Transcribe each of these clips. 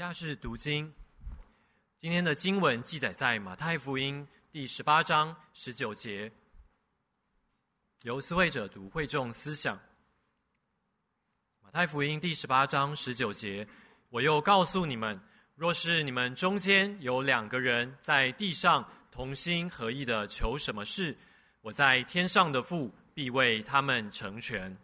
以下是读经，今天的经文记载在马太福音第十八章十九节，由思会者读，会众思想。马太福音第十八章十九节，我又告诉你们，若是你们中间有两个人在地上同心合意的求什么事，我在天上的父必为他们成全。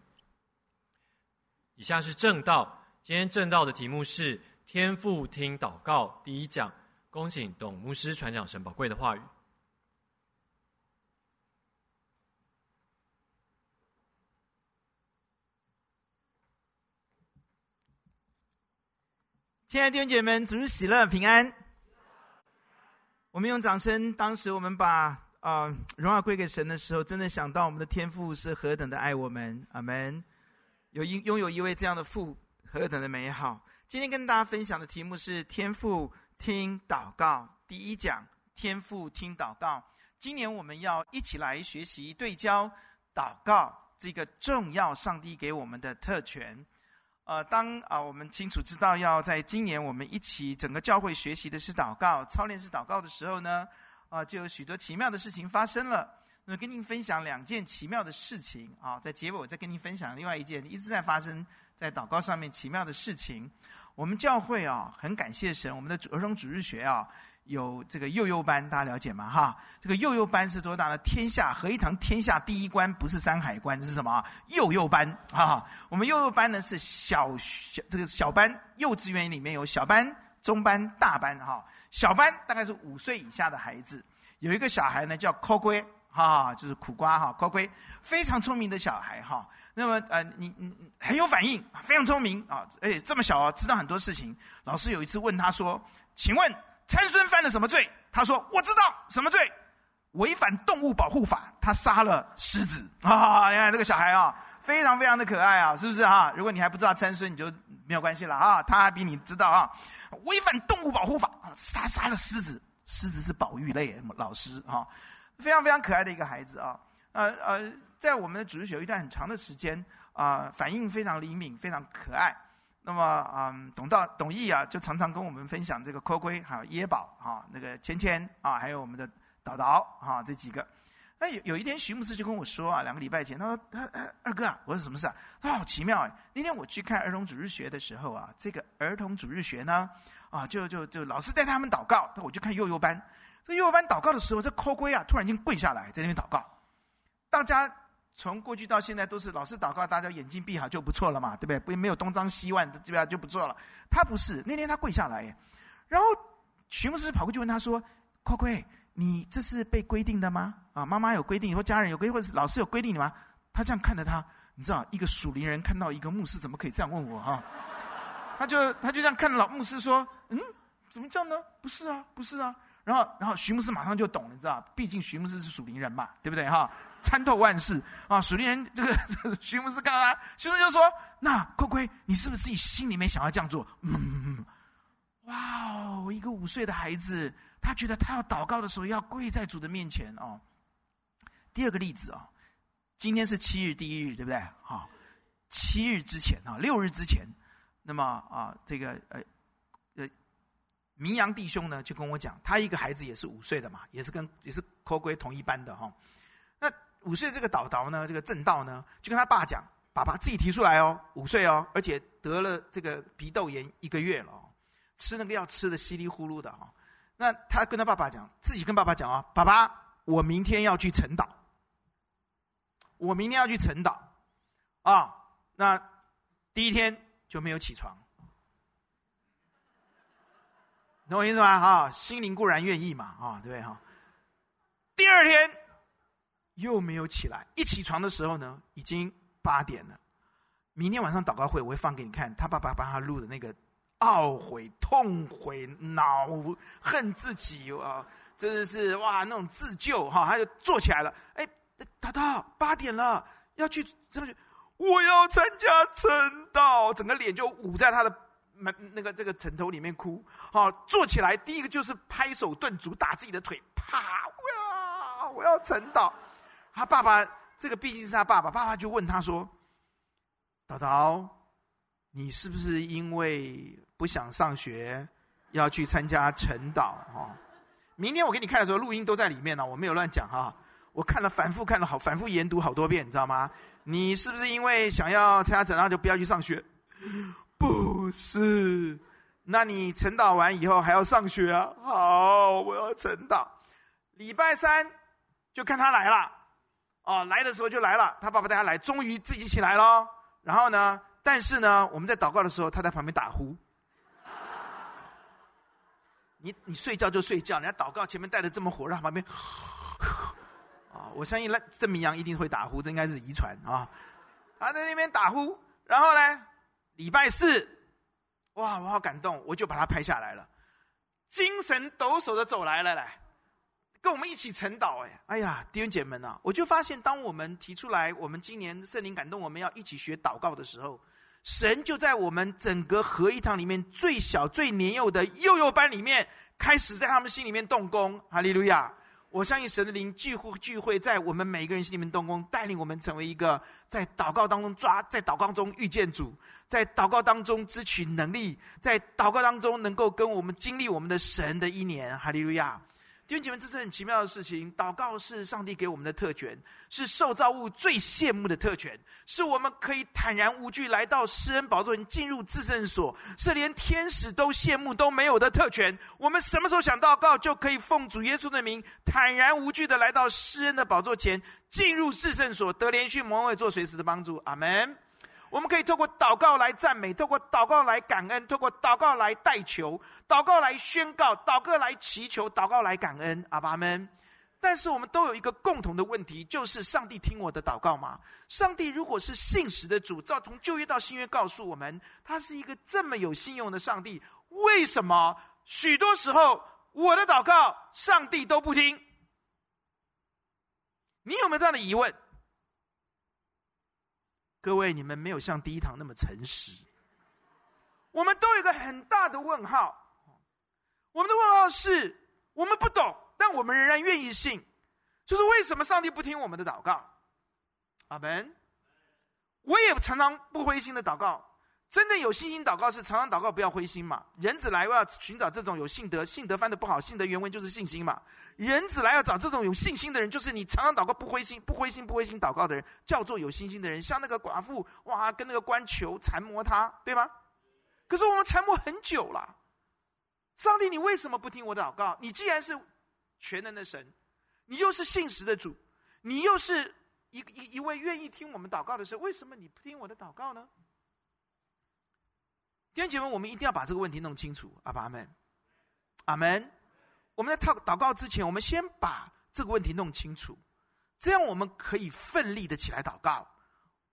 以下是正道，今天正道的题目是。天父听祷告第一讲，恭请董牧师传讲神宝贵的话语。亲爱的弟兄姐妹们，主日喜乐平安。我们用掌声。当时我们把啊、呃、荣耀归给神的时候，真的想到我们的天父是何等的爱我们。阿门。有一拥有一位这样的父，何等的美好。今天跟大家分享的题目是“天赋听祷告”第一讲。天赋听祷告，今年我们要一起来学习对焦祷告这个重要上帝给我们的特权。呃，当啊、我们清楚知道要在今年我们一起整个教会学习的是祷告、操练是祷告的时候呢，啊、呃，就有许多奇妙的事情发生了。那么跟您分享两件奇妙的事情啊，在结尾我再跟您分享另外一件一直在发生在祷告上面奇妙的事情。我们教会啊，很感谢神，我们的儿童主日学啊，有这个幼幼班，大家了解吗？哈，这个幼幼班是多大呢？天下合一堂天下第一关不是山海关，是什么？幼幼班哈哈！我们幼幼班呢是小小这个小班，幼稚园里面有小班、中班、大班哈。小班大概是五岁以下的孩子，有一个小孩呢叫抠龟哈，就是苦瓜哈，抠龟非常聪明的小孩哈。那么呃，你你很有反应，非常聪明啊！而且这么小啊，知道很多事情。老师有一次问他说：“请问参孙犯了什么罪？”他说：“我知道什么罪，违反动物保护法，他杀了狮子啊！”你看这个小孩啊，非常非常的可爱啊，是不是啊？如果你还不知道参孙，你就没有关系了啊，他还比你知道啊。违反动物保护法，杀杀了狮子，狮子是保育类，老师啊，非常非常可爱的一个孩子啊，呃呃。在我们的主日学一段很长的时间啊、反应非常灵敏，非常可爱。那么，嗯，董道董毅啊，就常常跟我们分享这个抠龟，还有耶宝啊，那个芊芊啊，还有我们的导导啊，这几个。那有有一天，徐牧师就跟我说啊，两个礼拜前，他说：“他二哥啊，我说什么事啊？他好奇妙哎！那天我去看儿童主日学的时候啊，这个儿童主日学呢，啊，就就就老师带他们祷告，那我就看幼幼班。这幼儿班祷告的时候，这抠龟啊，突然间跪下来在那边祷告，大家。从过去到现在都是老师祷告，大家眼睛闭好就不错了嘛，对不对？不没有东张西望，基本上就不错了。他不是，那天他跪下来，然后徐牧师跑过去问他说：“抠龟，你这是被规定的吗？啊，妈妈有规定，或家人有规，或是老师有规定你吗？”他这样看着他，你知道，一个属灵人看到一个牧师，怎么可以这样问我哈？他就他就这样看着老牧师说：“嗯，怎么这样呢？不是啊，不是啊。”然后，然后徐牧师马上就懂，你知道，毕竟徐牧师是属灵人嘛，对不对哈？参透万事啊，属灵人这个，这个徐牧师看到他，徐牧师就说：“那抠龟，你是不是自己心里面想要这样做？”嗯，哇哦，一个五岁的孩子，他觉得他要祷告的时候要跪在主的面前哦。第二个例子啊、哦，今天是七日第一日，对不对？哈，七日之前啊，六日之前，那么啊，这个呃。明阳弟兄呢，就跟我讲，他一个孩子也是五岁的嘛，也是跟也是抠龟同一班的哈。那五岁这个导导呢，这个正道呢，就跟他爸讲，爸爸自己提出来哦，五岁哦，而且得了这个鼻窦炎一个月了，吃那个药吃的稀里呼噜的哈。那他跟他爸爸讲，自己跟爸爸讲啊，爸爸，我明天要去晨岛，我明天要去晨岛，啊，那第一天就没有起床。懂我意思吗？哈，心灵固然愿意嘛，啊，对不对哈？第二天又没有起来，一起床的时候呢，已经八点了。明天晚上祷告会我会放给你看，他爸爸帮他录的那个懊悔、痛悔、恼恨自己啊，真的是哇，那种自救哈，他就坐起来了。哎，祷祷，八点了，要去，上去，我要参加晨祷，整个脸就捂在他的。那那个这个枕头里面哭，好坐起来，第一个就是拍手顿足，打自己的腿，啪！我要，我要晨祷。他爸爸这个毕竟是他爸爸，爸爸就问他说：“导导，你是不是因为不想上学，要去参加晨祷哈。明天我给你看的时候，录音都在里面呢，我没有乱讲哈。我看了，反复看了好，反复研读好多遍，你知道吗？你是不是因为想要参加晨祷就不要去上学？不是，那你晨祷完以后还要上学啊？好，我要晨祷。礼拜三就看他来了，哦，来的时候就来了，他爸爸带他来，终于自己起来了。然后呢，但是呢，我们在祷告的时候，他在旁边打呼。你你睡觉就睡觉，人家祷告前面带的这么火热，旁边。啊，我相信那郑明阳一定会打呼，这应该是遗传啊。他在那边打呼，然后呢，礼拜四，哇，我好感动，我就把它拍下来了，精神抖擞的走来了，来跟我们一起晨祷。哎，哎呀，弟兄姐妹们啊，我就发现，当我们提出来，我们今年圣灵感动，我们要一起学祷告的时候，神就在我们整个合一堂里面最小最年幼的幼幼班里面，开始在他们心里面动工。哈利路亚。我相信神的灵聚会聚会在我们每一个人心里面动工，带领我们成为一个在祷告当中抓，在祷告中遇见主，在祷告当中支取能力，在祷告当中能够跟我们经历我们的神的一年。哈利路亚。弟兄姐妹，这是很奇妙的事情。祷告是上帝给我们的特权，是受造物最羡慕的特权，是我们可以坦然无惧来到施恩宝座前进入至圣所，是连天使都羡慕都没有的特权。我们什么时候想祷告，就可以奉主耶稣的名，坦然无惧的来到施恩的宝座前，进入至圣所，得连续蒙位做随时的帮助。阿门。我们可以透过祷告来赞美，透过祷告来感恩，透过祷告来代求，祷告来宣告，祷告来祈求，祷告来感恩。阿爸们，但是我们都有一个共同的问题，就是上帝听我的祷告吗？上帝如果是信实的主，照从旧约到新约告诉我们，他是一个这么有信用的上帝，为什么许多时候我的祷告上帝都不听？你有没有这样的疑问？各位，你们没有像第一堂那么诚实。我们都有一个很大的问号。我们的问号是：我们不懂，但我们仍然愿意信。就是为什么上帝不听我们的祷告？阿门。我也常常不灰心的祷告。真的有信心祷告是常常祷告，不要灰心嘛。人子来，我要寻找这种有信德，信德翻的不好，信德原文就是信心嘛。人子来要找这种有信心的人，就是你常常祷告不灰心、不灰心、不灰心祷告的人，叫做有信心的人。像那个寡妇，哇，跟那个官求缠磨他，对吗？可是我们缠磨很久了，上帝，你为什么不听我的祷告？你既然是全能的神，你又是信实的主，你又是一一一位愿意听我们祷告的神，为什么你不听我的祷告呢？弟兄姐妹，我们一定要把这个问题弄清楚。阿爸阿门，阿门。我们在祷祷告之前，我们先把这个问题弄清楚，这样我们可以奋力的起来祷告，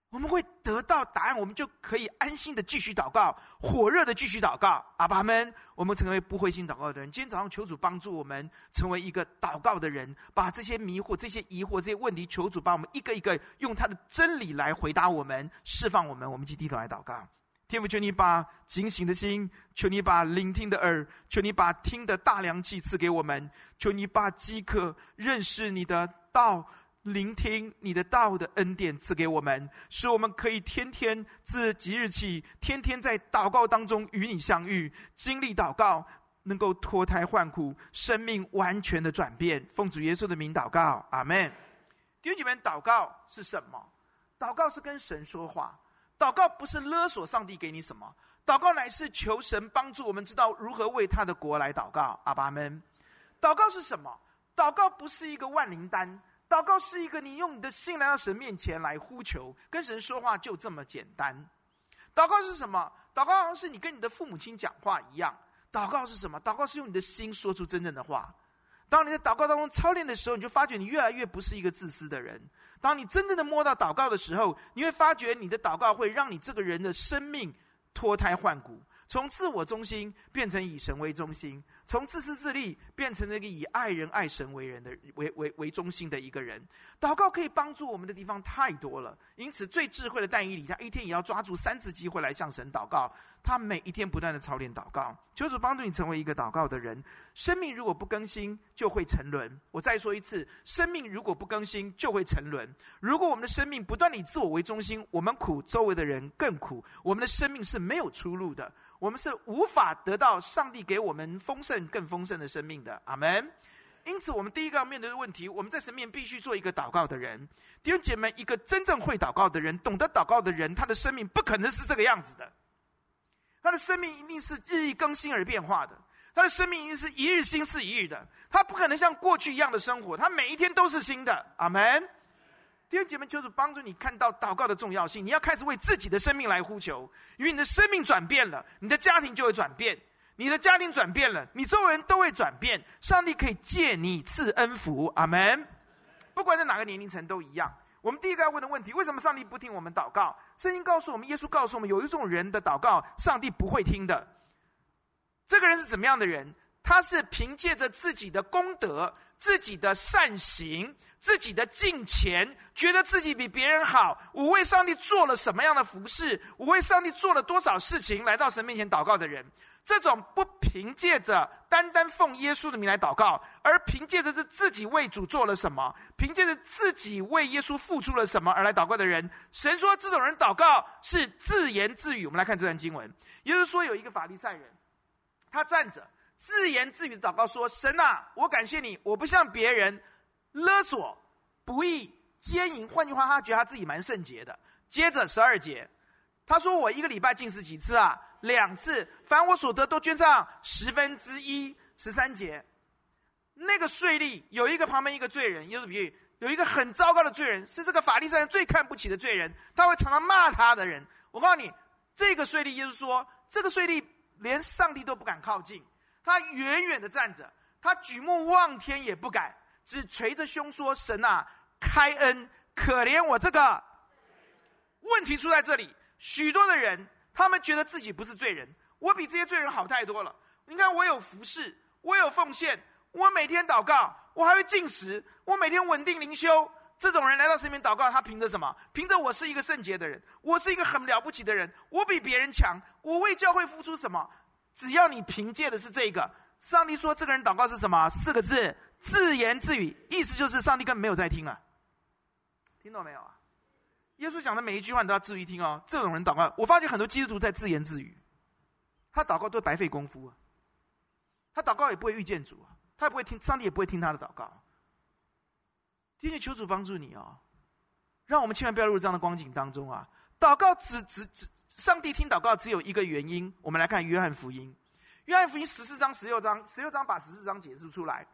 我们会得到答案，我们就可以安心的继续祷告，火热的继续祷告。阿爸阿门。我们成为不灰心祷告的人。今天早上求主帮助我们成为一个祷告的人，把这些迷惑、这些疑惑、这些问题，求主把我们一个一个用他的真理来回答我们，释放我们。我们就低头来祷告。天父，求你把警醒的心，求你把聆听的耳，求你把听的大量气赐给我们，求你把饥渴认识你的道、聆听你的道的恩典赐给我们，使我们可以天天自即日起，天天在祷告当中与你相遇，经历祷告，能够脱胎换骨，生命完全的转变。奉主耶稣的名祷告，阿门。弟兄姐妹，祷告是什么？祷告是跟神说话。祷告不是勒索上帝给你什么，祷告乃是求神帮助我们知道如何为他的国来祷告。阿爸们，祷告是什么？祷告不是一个万灵丹，祷告是一个你用你的心来到神面前来呼求，跟神说话就这么简单。祷告是什么？祷告好像是你跟你的父母亲讲话一样。祷告是什么？祷告是用你的心说出真正的话。当你在祷告当中操练的时候，你就发觉你越来越不是一个自私的人。当你真正的摸到祷告的时候，你会发觉你的祷告会让你这个人的生命脱胎换骨，从自我中心变成以神为中心，从自私自利变成那个以爱人爱神为人的为为为中心的一个人。祷告可以帮助我们的地方太多了，因此最智慧的但以理，他一天也要抓住三次机会来向神祷告。他每一天不断的操练祷告，求主帮助你成为一个祷告的人。生命如果不更新，就会沉沦。我再说一次，生命如果不更新，就会沉沦。如果我们的生命不断以自我为中心，我们苦，周围的人更苦。我们的生命是没有出路的，我们是无法得到上帝给我们丰盛、更更丰盛的生命的。阿门。因此，我们第一个要面对的问题，我们在神面前必须做一个祷告的人。弟兄姐妹，一个真正会祷告的人，懂得祷告的人，他的生命不可能是这个样子的。他的生命一定是日益更新而变化的，他的生命一定是一日新似一日的。他不可能像过去一样的生活，他每一天都是新的。阿门。弟兄姐妹，就是帮助你看到祷告的重要性。你要开始为自己的生命来呼求，因为你的生命转变了，你的家庭就会转变。你的家庭转变了，你周围人都会转变。上帝可以借你赐恩福，阿门。不管在哪个年龄层都一样。我们第一个要问的问题：为什么上帝不听我们祷告？圣经告诉我们，耶稣告诉我们，有一种人的祷告，上帝不会听的。这个人是怎么样的人？他是凭借着自己的功德、自己的善行、自己的敬虔，觉得自己比别人好。我为上帝做了什么样的服饰？我为上帝做了多少事情？来到神面前祷告的人。这种不凭借着单单奉耶稣的名来祷告，而凭借着是自己为主做了什么，凭借着自己为耶稣付出了什么而来祷告的人，神说这种人祷告是自言自语。我们来看这段经文，也就是说有一个法利赛人，他站着自言自语的祷告说：“神啊，我感谢你，我不像别人勒索、不义、奸淫。换句话，他觉得他自己蛮圣洁的。”接着十二节，他说：“我一个礼拜进食几次啊？”两次，凡我所得都捐上十分之一。十三节，那个税吏有一个旁边一个罪人，又是比喻，有一个很糟糕的罪人，是这个法利赛人最看不起的罪人，他会常常骂他的人。我告诉你，这个税吏，耶稣说，这个税吏连上帝都不敢靠近，他远远的站着，他举目望天也不敢，只捶着胸说：“神啊，开恩，可怜我这个。”问题出在这里，许多的人。他们觉得自己不是罪人，我比这些罪人好太多了。你看，我有服侍，我有奉献，我每天祷告，我还会进食，我每天稳定灵修。这种人来到神面祷告，他凭着什么？凭着我是一个圣洁的人，我是一个很了不起的人，我比别人强。我为教会付出什么？只要你凭借的是这个，上帝说这个人祷告是什么？四个字：自言自语。意思就是上帝根本没有在听啊，听懂没有啊？耶稣讲的每一句话，你都要注意听哦。这种人祷告，我发觉很多基督徒在自言自语，他祷告都白费功夫啊。他祷告也不会遇见主啊，他也不会听，上帝也不会听他的祷告。天天求主帮助你哦，让我们千万不要落入这样的光景当中啊。祷告只只只，上帝听祷告只有一个原因。我们来看约翰福音，约翰福音十四章、十六章，十六章把十四章解释出来。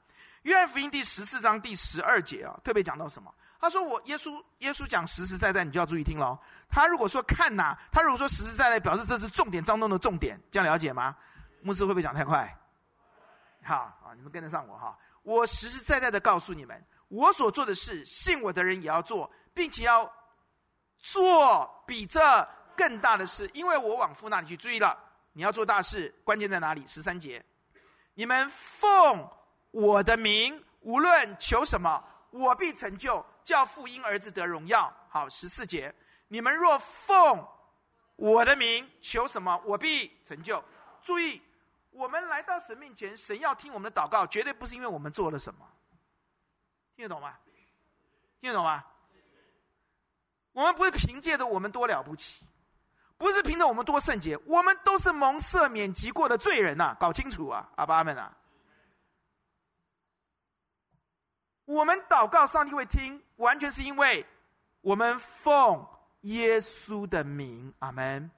约翰福音第十四章第十二节啊，特别讲到什么？他说：“我耶稣，耶稣讲实实在在，你就要注意听喽。他如果说看哪，他如果说实实在在，表示这是重点当中的重点，这样了解吗？牧师会不会讲太快？好啊，你们跟得上我哈。我实实在在的告诉你们，我所做的事，信我的人也要做，并且要做比这更大的事，因为我往父那里去。注意了，你要做大事，关键在哪里？十三节，你们奉我的名，无论求什么，我必成就。”叫父因儿子得荣耀。好，十四节，你们若奉我的名求什么，我必成就。注意，我们来到神面前，神要听我们的祷告，绝对不是因为我们做了什么。听得懂吗？听得懂吗？我们不是凭借着我们多了不起，不是凭着我们多圣洁，我们都是蒙赦免及过的罪人呐、搞清楚啊，阿爸阿们啊！我们祷告，上帝会听，完全是因为我们奉耶稣的名，阿门。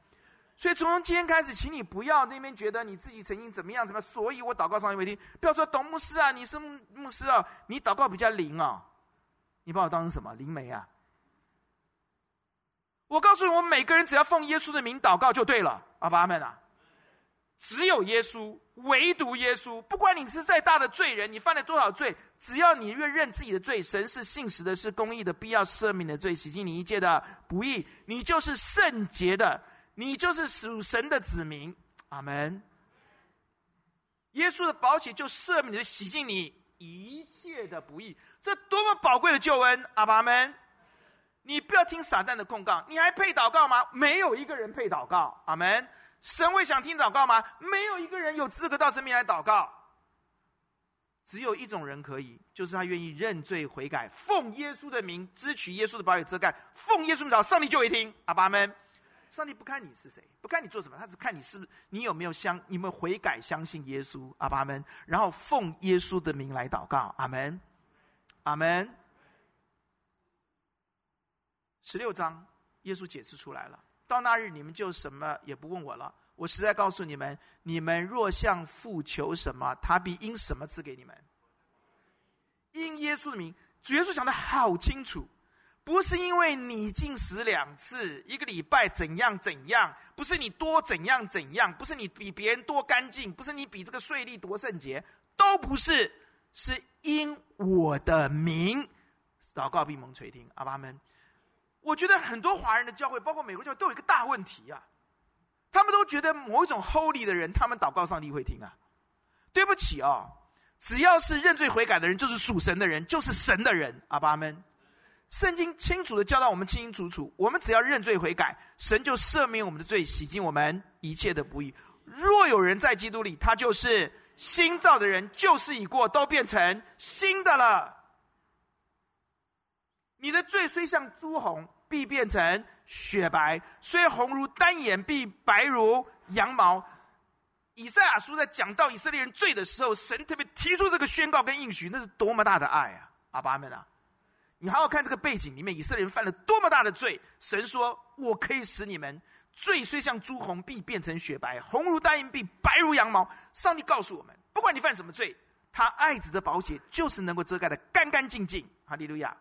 所以从今天开始，请你不要那边觉得你自己曾经怎么样怎么样，所以我祷告上帝会听。不要说董牧师啊，你是牧师啊，你祷告比较灵啊，你把我当成什么灵媒啊？我告诉你，我们每个人只要奉耶稣的名祷告就对了，阿爸阿们啊。只有耶稣，唯独耶稣。不管你是再大的罪人，你犯了多少罪，只要你愿认自己的罪，神是信实的，是公义的，必要赦免的罪，洗净你一切的不义，你就是圣洁的，你就是属神的子民。阿门。耶稣的宝血就赦免你，洗净你一切的不义，这多么宝贵的救恩！阿爸们，你不要听撒旦的控告，你还配祷告吗？没有一个人配祷告。阿门。神会想听祷告吗？没有一个人有资格到神面来祷告。只有一种人可以，就是他愿意认罪悔改，奉耶稣的名，支取耶稣的宝血遮盖，奉耶稣的名，上帝就会听。阿爸们，上帝不看你是谁，不看你做什么，他只看你是不是你有没有相，你有没有悔改，相信耶稣。阿爸们，然后奉耶稣的名来祷告。阿门，阿门。十六章，耶稣解释出来了。到那日，你们就什么也不问我了。我实在告诉你们：你们若向父求什么，他必因什么赐给你们。因耶稣的名，主耶稣讲的好清楚，不是因为你禁食两次，一个礼拜怎样怎样，不是你多怎样怎样，不是你比别人多干净，不是你比这个税吏多圣洁，都不是，是因我的名，祷告必蒙垂听。阿爸们。我觉得很多华人的教会，包括美国教会，都有一个大问题啊。他们都觉得某一种 holy 的人，他们祷告上帝会听啊。对不起哦，只要是认罪悔改的人，就是属神的人，就是神的人。阿爸们，圣经清楚的教导我们清清楚楚，我们只要认罪悔改，神就赦免我们的罪，洗净我们一切的不义。若有人在基督里，他就是新造的人，旧事已过，都变成新的了。你的罪虽像朱红，必变成雪白；虽红如丹颜，必白如羊毛。以赛亚书在讲到以色列人罪的时候，神特别提出这个宣告跟应许，那是多么大的爱啊！阿爸们啊，你好好看这个背景里面，以色列人犯了多么大的罪。神说：“我可以使你们罪虽像朱红，必变成雪白；红如丹颜，必白如羊毛。”上帝告诉我们，不管你犯什么罪，他爱子的宝血就是能够遮盖的干干净净。哈利路亚。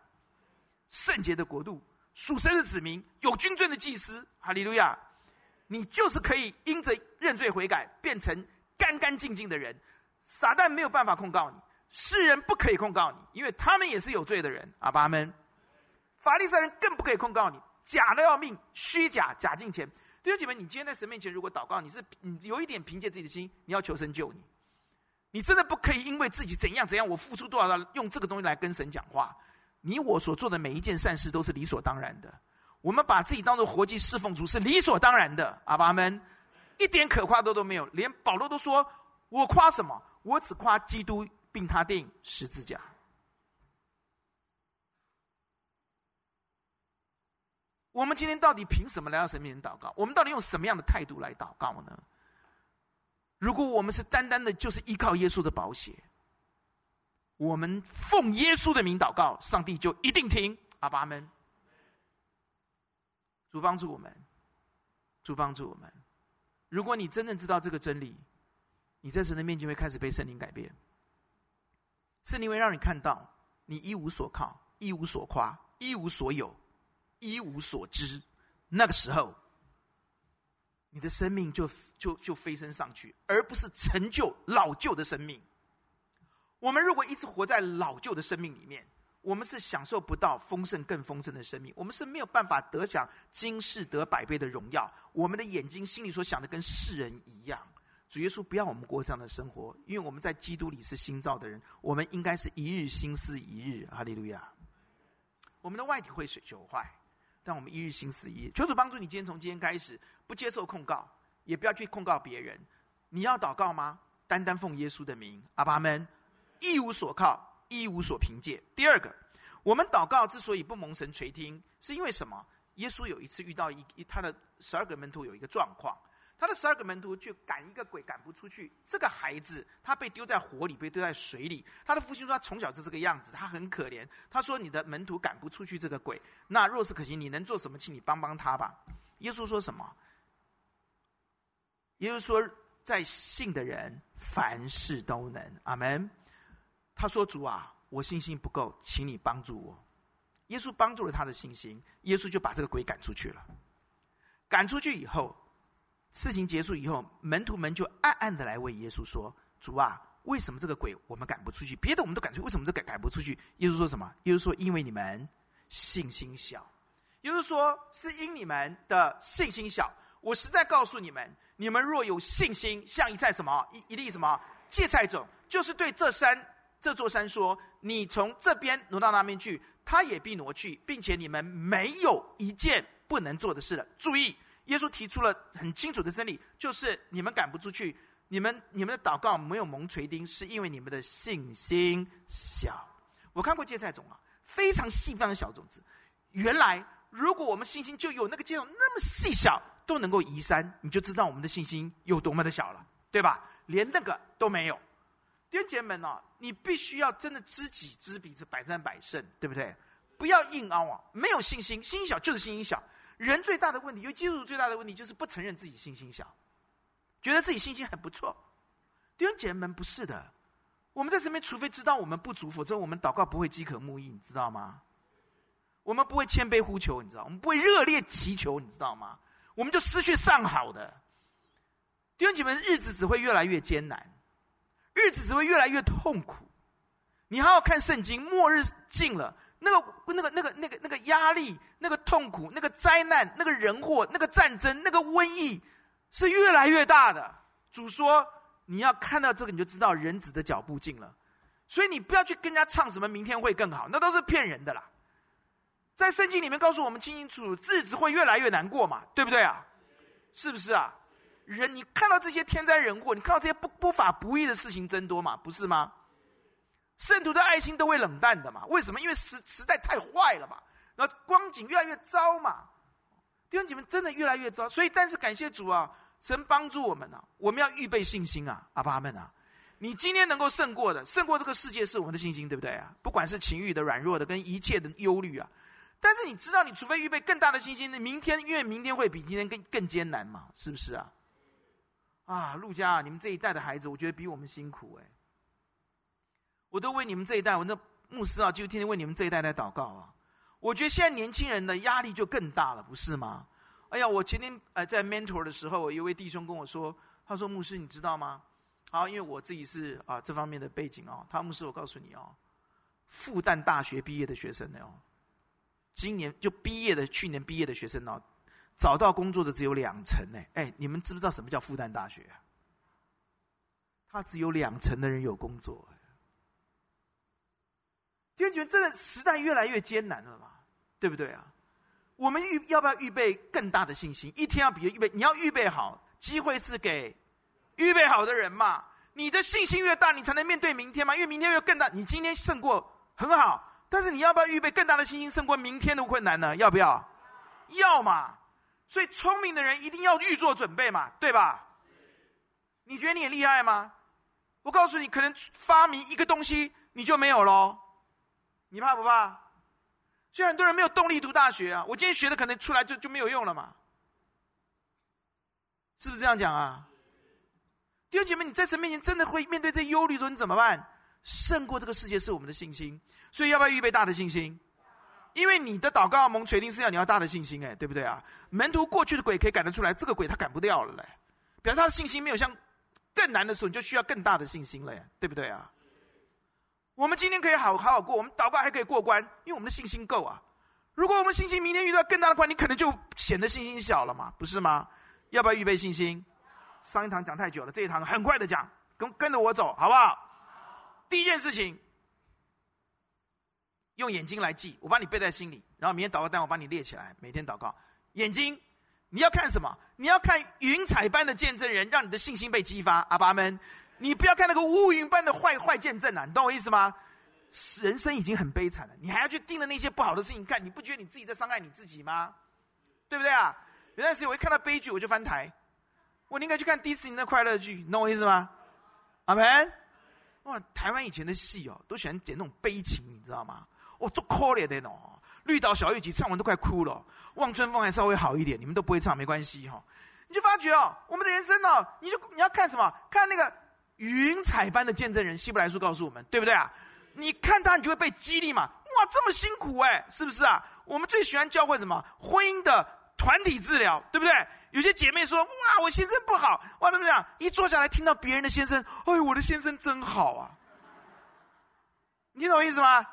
圣洁的国度，属神的子民，有军尊的祭司，哈利路亚！你就是可以因着认罪悔改，变成干干净净的人。撒旦没有办法控告你，世人不可以控告你，因为他们也是有罪的人。阿爸们，法利赛人更不可以控告你，假的要命，虚假，假敬虔。弟兄姐妹，你今天在神面前如果祷告，你是你有一点凭借自己的心，你要求神救你，你真的不可以因为自己怎样怎样，我付出多少，用这个东西来跟神讲话。你我所做的每一件善事都是理所当然的，我们把自己当做活祭侍奉主是理所当然的。阿爸们，一点可夸的都没有。连保罗都说：“我夸什么？我只夸基督并他钉十字架。”我们今天到底凭什么来到神面前祷告？我们到底用什么样的态度来祷告呢？如果我们是单单的，就是依靠耶稣的宝血。我们奉耶稣的名祷告，上帝就一定听。阿爸们，主帮助我们，主帮助我们。如果你真正知道这个真理，你在神的面前会开始被圣灵改变。圣灵会让你看到，你一无所靠，一无所夸，一无所有，一无所知。那个时候，你的生命就就就飞升上去，而不是陈旧老旧的生命。我们如果一直活在老旧的生命里面，我们是享受不到丰盛、更丰盛的生命。我们是没有办法得享今世得百倍的荣耀。我们的眼睛、心里所想的跟世人一样。主耶稣不要我们过这样的生活，因为我们在基督里是新造的人。我们应该是一日心思一日。哈利路亚！我们的外体会朽坏，但我们一日心思一日。求主帮助你，今天从今天开始，不接受控告，也不要去控告别人。你要祷告吗？单单奉耶稣的名，阿爸们。一无所靠，一无所凭借。第二个，我们祷告之所以不蒙神垂听，是因为什么？耶稣有一次遇到一一他的十二个门徒有一个状况，他的十二个门徒去赶一个鬼赶不出去，这个孩子他被丢在火里，被丢在水里。他的父亲说他从小就这个样子，他很可怜。他说，你的门徒赶不出去这个鬼，那若是可行，你能做什么？请你帮帮他吧。耶稣说什么？耶稣说，在信的人凡事都能。阿门。他说：“主啊，我信心不够，请你帮助我。”耶稣帮助了他的信心，耶稣就把这个鬼赶出去了。赶出去以后，事情结束以后，门徒们就暗暗的来问耶稣说：“主啊，为什么这个鬼我们赶不出去？别的我们都赶出去，为什么这个赶不出去？”耶稣说什么？耶稣说：“因为你们信心小。”耶稣说：“是因你们的信心小。我实在告诉你们，你们若有信心，像一菜什么一一粒什么芥菜种，就是对这山。”这座山说：“你从这边挪到那边去，他也必挪去，并且你们没有一件不能做的事了。”注意，耶稣提出了很清楚的真理，就是你们赶不出去，你们你们的祷告没有蒙垂听，是因为你们的信心小。我看过芥菜种啊，非常细非常小种子。原来如果我们信心就有那个芥种那么细小，都能够移山，你就知道我们的信心有多么的小了，对吧？连那个都没有。弟兄姐妹们哦，你必须要真的知己知彼，这百战百胜，对不对？不要硬凹啊！没有信心，信心小就是信心小。人最大的问题，因为基督徒最大的问题就是不承认自己信心小，觉得自己信心很不错。弟兄姐妹们，不是的，我们在身边，除非知道我们不足，否则我们祷告不会饥渴慕义，你知道吗？我们不会谦卑呼求，你知道？我们不会热烈祈求，你知道吗？我们就失去上好的。弟兄姐妹们，日子只会越来越艰难。日子只会越来越痛苦。你好好看圣经，末日近了，那个、那个、那个、那个、那个压力、那个痛苦、那个灾难、那个人祸、那个战争、那个瘟疫，是越来越大的。主说，你要看到这个，你就知道人子的脚步近了。所以你不要去跟人家唱什么明天会更好，那都是骗人的啦。在圣经里面告诉我们清清楚楚，日子会越来越难过嘛，对不对啊？是不是啊？人，你看到这些天灾人祸，你看到这些不不法不义的事情增多嘛？不是吗？圣徒的爱心都会冷淡的嘛？为什么？因为时时代太坏了嘛，然后光景越来越糟嘛。弟兄姐妹真的越来越糟，所以但是感谢主啊，神帮助我们啊，我们要预备信心啊，阿爸们啊，你今天能够胜过的，胜过这个世界是我们的信心，对不对啊？不管是情欲的、软弱的，跟一切的忧虑啊。但是你知道，你除非预备更大的信心，那明天因为明天会比今天更更艰难嘛？是不是啊？啊，陆家，你们这一代的孩子，我觉得比我们辛苦哎。我都为你们这一代，我那牧师啊，就天天为你们这一代在祷告啊。我觉得现在年轻人的压力就更大了，不是吗？哎呀，我前天呃在 mentor 的时候，有一位弟兄跟我说，他说牧师，你知道吗？好，因为我自己是啊这方面的背景哦。他牧师，我告诉你哦，复旦大学毕业的学生呢哦，今年就毕业的，去年毕业的学生哦。找到工作的只有两成呢，哎，你们知不知道什么叫复旦大学啊？他只有两成的人有工作。弟兄姐妹，真的时代越来越艰难了嘛？对不对啊？我们预要不要预备更大的信心？一天要比预备，你要预备好，机会是给预备好的人嘛。你的信心越大，你才能面对明天嘛。因为明天越更大，你今天胜过很好，但是你要不要预备更大的信心，胜过明天的困难呢？要不要？要嘛。所以聪明的人一定要预做准备嘛，对吧？你觉得你很厉害吗？我告诉你，可能发明一个东西你就没有喽。你怕不怕？所以很多人没有动力读大学啊。我今天学的可能出来就就没有用了嘛。是不是这样讲啊？弟兄姐妹，你在神面前真的会面对这忧虑，说你怎么办？胜过这个世界是我们的信心，所以要不要预备大的信心？因为你的祷告蒙垂听是要你要大的信心哎，对不对啊？门徒过去的鬼可以赶得出来，这个鬼他赶不掉了嘞，表示他的信心没有像更难的时候，你就需要更大的信心了呀，对不对啊？我们今天可以好好好过，我们祷告还可以过关，因为我们的信心够啊。如果我们信心明天遇到更大的关，你可能就显得信心小了嘛，不是吗？要不要预备信心？上一堂讲太久了，这一堂很快的讲，跟跟着我走，好不好？第一件事情。用眼睛来记，我把你背在心里，然后明天祷告单我帮你列起来，每天祷告。眼睛，你要看什么？你要看云彩般的见证人，让你的信心被激发。阿爸们，你不要看那个乌云般的坏坏见证啊！你懂我意思吗？人生已经很悲惨了，你还要去盯着那些不好的事情看，你不觉得你自己在伤害你自己吗？对不对啊？有段时间我一看到悲剧我就翻台，我应该去看迪士尼的快乐剧，你懂我意思吗？阿门。哇，台湾以前的戏哦，都喜欢剪那种悲情，你知道吗？我做可怜的喏，绿岛小玉集唱完都快哭了。望春风还稍微好一点，你们都不会唱，没关系哈。你就发觉哦，我们的人生哦，你就你要看什么？看那个云彩般的见证人，希伯来书告诉我们，对不对啊？你看他，你就会被激励嘛。哇，这么辛苦哎，是不是啊？我们最喜欢教会什么？婚姻的团体治疗，对不对？有些姐妹说，哇，我先生不好，哇，怎么讲？一坐下来听到别人的先生，哎，我的先生真好啊。你懂我意思吗？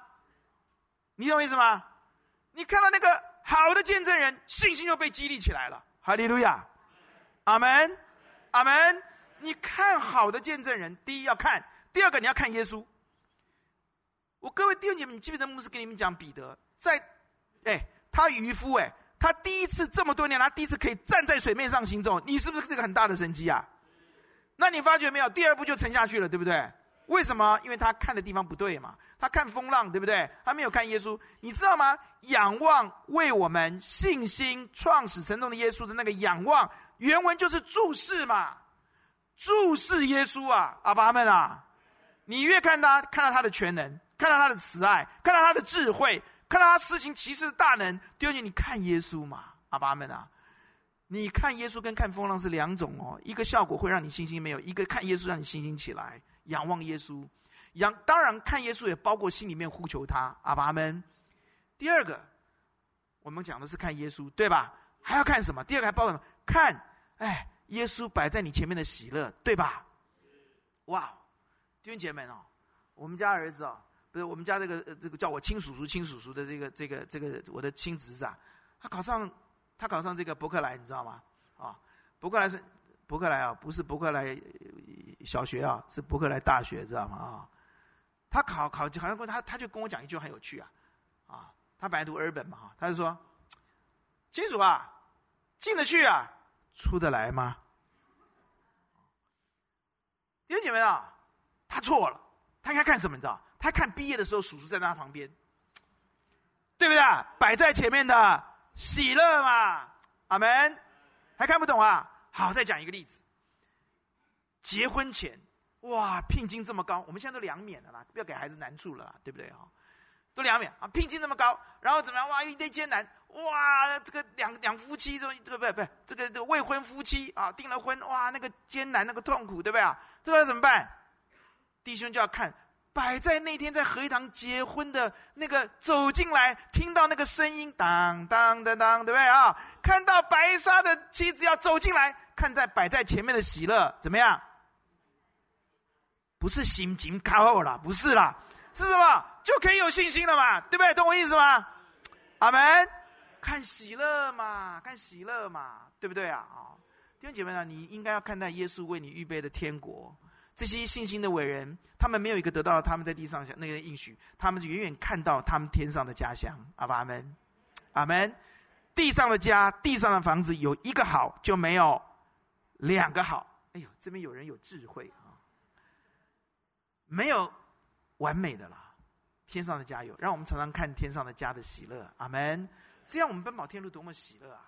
你懂我意思吗？你看到那个好的见证人，信心就被激励起来了。哈利路亚，阿门，阿门。你看好的见证人，第一要看，第二个你要看耶稣。我各位弟兄姐妹，你记不记得牧师跟你们讲彼得在，哎，他渔夫哎，他第一次这么多年，他第一次可以站在水面上行走，你是不是这个很大的神迹啊？那你发觉没有？第二步就沉下去了，对不对？为什么？因为他看的地方不对嘛。他看风浪，对不对？他没有看耶稣。你知道吗？仰望为我们信心创始成终的耶稣的那个仰望，原文就是注视嘛，注视耶稣啊，阿爸们啊！你越看他，看到他的全能，看到他的慈爱，看到他的智慧，看到他施行奇事的大能，丢进你看耶稣嘛，阿爸们啊！你看耶稣跟看风浪是两种哦，一个效果会让你信心没有，一个看耶稣让你信心起来，仰望耶稣，仰当然看耶稣也包括心里面呼求他，阿爸们。第二个，我们讲的是看耶稣，对吧？还要看什么？第二个还包括什么？看，哎，耶稣摆在你前面的喜乐，对吧？哇，弟兄姐妹哦，我们家儿子哦，不是我们家这个这个叫我亲叔叔亲叔叔的这个这个这个我的亲侄子啊，他考上。他考上这个伯克莱，你知道吗？啊，伯克莱是伯克莱啊，不是伯克莱小学啊，是伯克莱大学，知道吗？啊，他考考好像他他就跟我讲一句很有趣啊，啊，他本来读二本嘛，他就说，亲属啊，进得去啊，出得来吗？弟兄姐妹啊，他错了，他应该看什么？你知道？他看毕业的时候，叔叔在他旁边，对不对啊？摆在前面的。喜乐嘛，阿门，还看不懂啊？好，再讲一个例子。结婚前，哇，聘金这么高，我们现在都两免了啦，不要给孩子难处了啦，对不对啊？都两免啊，聘金那么高，然后怎么样？哇，一堆艰难，哇，这个两两夫妻都对不对？不，这个这个未婚夫妻啊，订了婚，哇，那个艰难，那个痛苦，对不对啊？这个要怎么办？弟兄就要看。摆在那天在合一堂结婚的那个走进来，听到那个声音，当当当当，对不对啊？看到白纱的妻子要走进来，看在摆在前面的喜乐，怎么样？不是心情靠后了，不是啦，是什么？就可以有信心了嘛，对不对？懂我意思吗？阿门。看喜乐嘛，看喜乐嘛，对不对啊？啊，弟兄姐妹啊，你应该要看待耶稣为你预备的天国。这些信心的伟人，他们没有一个得到他们在地上那个应许，他们是远远看到他们天上的家乡。阿爸阿门，阿门。地上的家，地上的房子，有一个好就没有两个好。哎呦，这边有人有智慧啊！没有完美的啦，天上的家有，让我们常常看天上的家的喜乐。阿门。这样我们奔跑天路多么喜乐啊！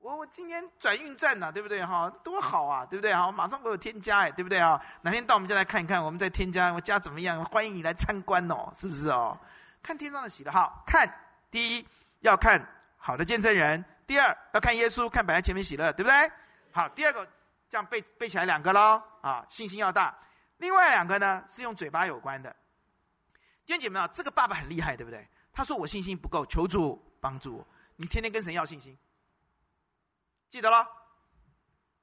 我我今天转运站呐，对不对哈？多好啊，对不对哈？马上我有添加哎，对不对啊？哪天到我们家来看一看，我们再添加我家怎么样？欢迎你来参观哦，是不是哦？看天上的喜乐，好看。第一要看好的见证人，第二要看耶稣，看摆在前面喜乐，对不对？好，第二个这样背背起来两个喽啊，信心要大。另外两个呢是用嘴巴有关的。弟兄姐妹啊，这个爸爸很厉害，对不对？他说我信心不够，求主帮助我。你天天跟神要信心。记得了，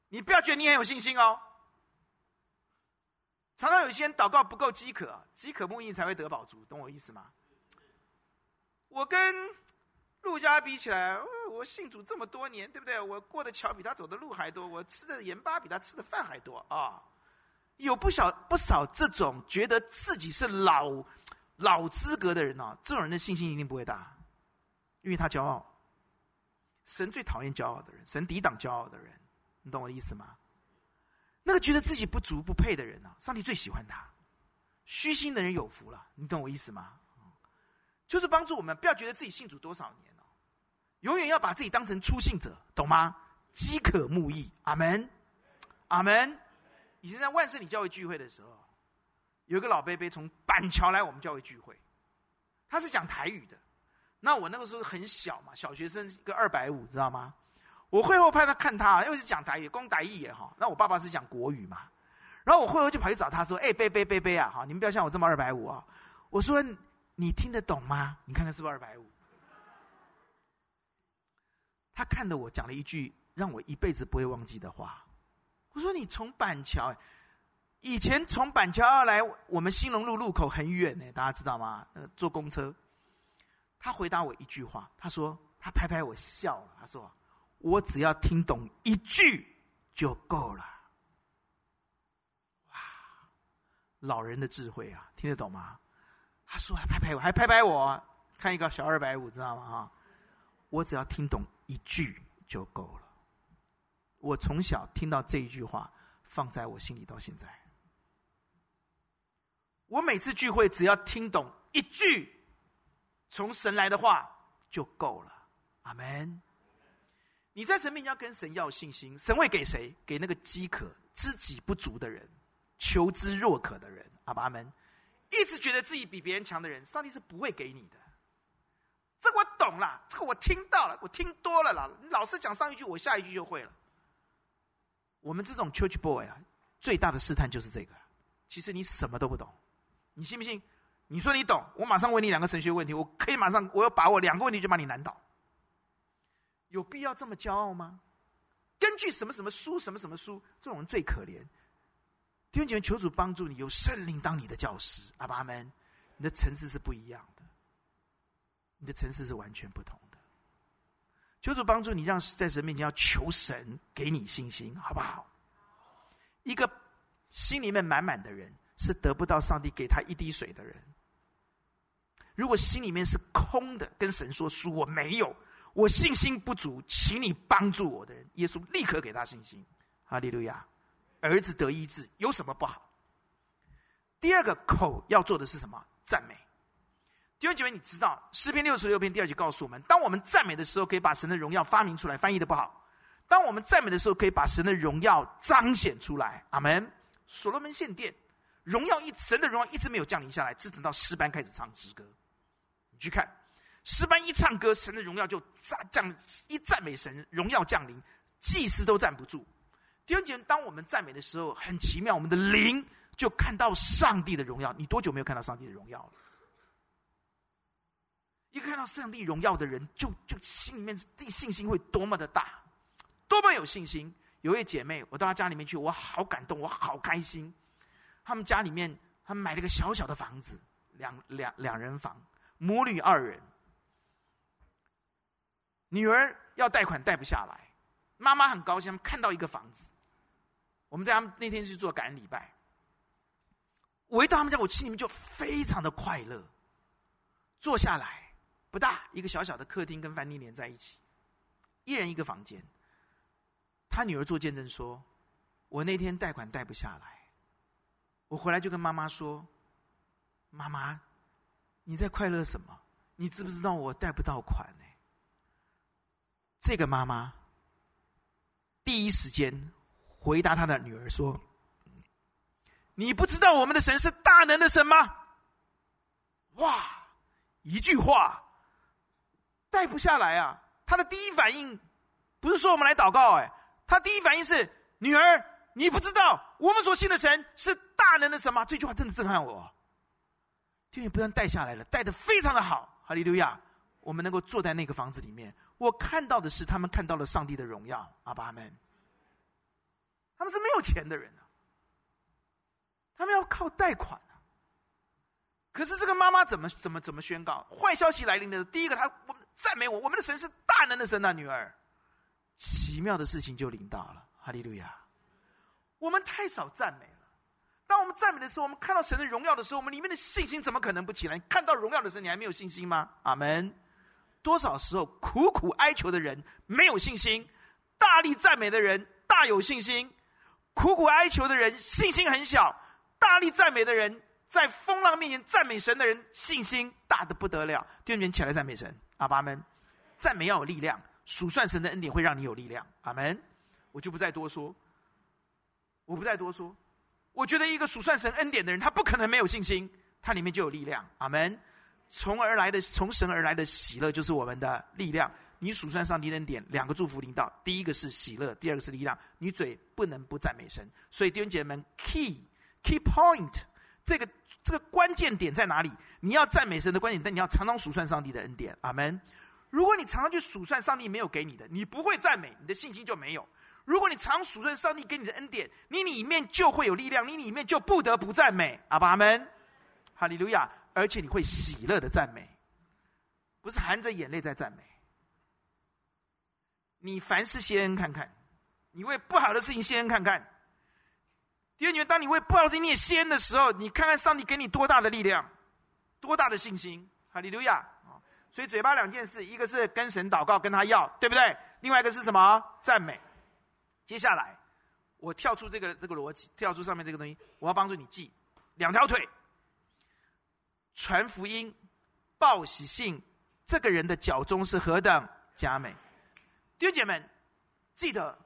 你不要觉得你很有信心哦。常常有些人祷告不够饥渴，饥渴慕义才会得饱足，懂我意思吗？我跟陆家比起来，我信主这么多年，对不对？我过的桥比他走的路还多，我吃的盐巴比他吃的饭还多啊、有不少不少这种觉得自己是老老资格的人、哦，这种人的信心一定不会大，因为他骄傲。神最讨厌骄傲的人，神抵挡骄傲的人，你懂我的意思吗？那个觉得自己不足不配的人呢、上帝最喜欢他。虚心的人有福了，你懂我意思吗？就是帮助我们不要觉得自己信主多少年了，永远要把自己当成初信者，懂吗？饥渴慕义，阿门，阿门。以前在万圣礼教会聚会的时候，有一个老伯伯从板桥来我们教会聚会，他是讲台语的。那我那个时候很小嘛，小学生一个二百五，知道吗？我会后派他看他，因为是讲台语，讲台语也好。那我爸爸是讲国语嘛，然后我会后就跑去找他说：“哎，贝贝贝贝啊，好，你们不要像我这么二百五啊。”我说：“你听得懂吗？你看看是不是二百五？”他看着我讲了一句让我一辈子不会忘记的话。我说：“你从板桥，以前从板桥要来我们兴隆路路口很远呢，大家知道吗？呃，坐公车。”他回答我一句话，他说：“他拍拍我笑了，他说，我只要听懂一句就够了。”哇，老人的智慧啊，听得懂吗？他说还拍拍我，还拍拍我，看一个小二百五，知道吗？哈，我只要听懂一句就够了。我从小听到这一句话，放在我心里到现在。我每次聚会只要听懂一句从神来的话就够了。阿门。你在神面前要跟神要信心，神会给谁？给那个饥渴、知己不足的人，求知若渴的人。阿门。一直觉得自己比别人强的人，上帝是不会给你的。这个我懂了，这个我听到了，我听多了啦。老师讲上一句，我下一句就会了。我们这种 church boy 啊，最大的试探就是这个。其实你什么都不懂。你信不信？你说你懂，我马上问你两个神学问题，我可以马上，我有把握两个问题就把你难倒。有必要这么骄傲吗？根据什么什么书，什么什么书，这种人最可怜。弟兄姐妹，求主帮助你，有圣灵当你的教师，阿爸们。你的层次是不一样的，你的层次是完全不同。求主帮助你，让在神面前要求神给你信心，好不好？一个心里面满满的人。是得不到上帝给他一滴水的人。如果心里面是空的，跟神说：“书，我没有，我信心不足，请你帮助我的人。”耶稣立刻给他信心。哈利路亚！儿子得医治，有什么不好？第二个口要做的是什么？赞美。弟兄姐妹，你知道诗篇六十六篇第二节告诉我们：当我们赞美的时候，可以把神的荣耀发明出来。翻译的不好。当我们赞美的时候，可以把神的荣耀彰显出来。阿门。所罗门献殿。荣耀一神的荣耀一直没有降临下来，只等到诗班开始唱诗歌。你去看，诗班一唱歌，神的荣耀就降，一赞美神，荣耀降临，祭司都站不住。弟兄姐妹，当我们赞美的时候，很奇妙，我们的灵就看到上帝的荣耀。你多久没有看到上帝的荣耀了？一看到上帝荣耀的人，就就心里面的信心会多么的大，多么有信心。有位姐妹，我到她家里面去，我好感动，我好开心。他们家里面，他们买了个小小的房子，两两两人房，母女二人。女儿要贷款贷不下来，妈妈很高兴，看到一个房子。我们在他们那天去做感恩礼拜，我一到他们家，我心里面就非常的快乐。坐下来，不大，一个小小的客厅跟饭店连在一起，一人一个房间。他女儿做见证说：“我那天贷款贷不下来。”我回来就跟妈妈说：“妈妈，你在快乐什么？你知不知道我贷不到款呢？”这个妈妈第一时间回答她的女儿说：“你不知道我们的神是大能的神吗？”哇，一句话带不下来啊！他的第一反应不是说我们来祷告，哎，他第一反应是女儿。你不知道我们所信的神是大能的神吗？这句话真的震撼我。就也不但带下来了，带的非常的好，哈利路亚！我们能够坐在那个房子里面，我看到的是他们看到了上帝的荣耀，阿爸阿们。他们是没有钱的人啊，他们要靠贷款啊。可是这个妈妈怎么怎么怎么宣告？坏消息来临的时候第一个，他我赞美我，我们的神是大能的神啊，女儿。奇妙的事情就临到了，哈利路亚。我们太少赞美了。当我们赞美的时候，我们看到神的荣耀的时候，我们里面的信心怎么可能不起来？看到荣耀的时候，你还没有信心吗？阿门。多少时候苦苦哀求的人没有信心，大力赞美的人大有信心；苦苦哀求的人信心很小，大力赞美的人在风浪面前赞美神的人信心大的不得了。弟兄们起来赞美神，阿爸们，赞美要有力量，数算神的恩典会让你有力量。阿门。我就不再多说。我不再多说，我觉得一个数算神恩典的人，他不可能没有信心，他里面就有力量。阿门。从而来的，从神而来的喜乐就是我们的力量。你数算上帝恩典，两个祝福临到，第一个是喜乐，第二个是力量。你嘴不能不赞美神。所以弟兄姐妹们，key key point，这个这个关键点在哪里？你要赞美神的关键，但你要常常数算上帝的恩典。阿门。如果你常常去数算上帝没有给你的，你不会赞美，你的信心就没有。如果你常数算上帝给你的恩典，你里面就会有力量，你里面就不得不赞美。阿爸阿们，哈利路亚！而且你会喜乐的赞美，不是含着眼泪在赞美。你凡事谢恩看看，你为不好的事情谢恩看看。第二点，当你为不好的事情你也谢恩的时候，你看看上帝给你多大的力量，多大的信心。哈利路亚！所以嘴巴两件事，一个是跟神祷告，跟他要，对不对？另外一个是什么？赞美。接下来，我跳出这个这个逻辑，跳出上面这个东西，我要帮助你记两条腿。传福音、报喜信，这个人的脚踪是何等佳美。弟兄姐妹，记得，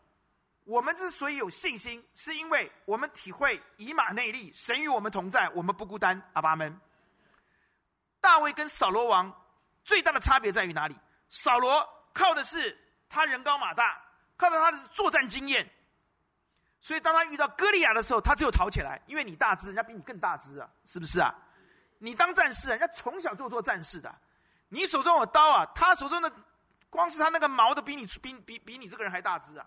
我们之所以有信心，是因为我们体会以马内利，神与我们同在，我们不孤单。阿爸们，大卫跟扫罗王。最大的差别在于哪里？扫罗靠的是他人高马大，靠的他的作战经验，所以当他遇到哥利亚的时候，他只有逃起来，因为你大只，人家比你更大只啊，是不是啊？你当战士，人家从小就做战士的，你手中有刀啊，他手中的光是他那个矛都比你比比比你这个人还大只啊，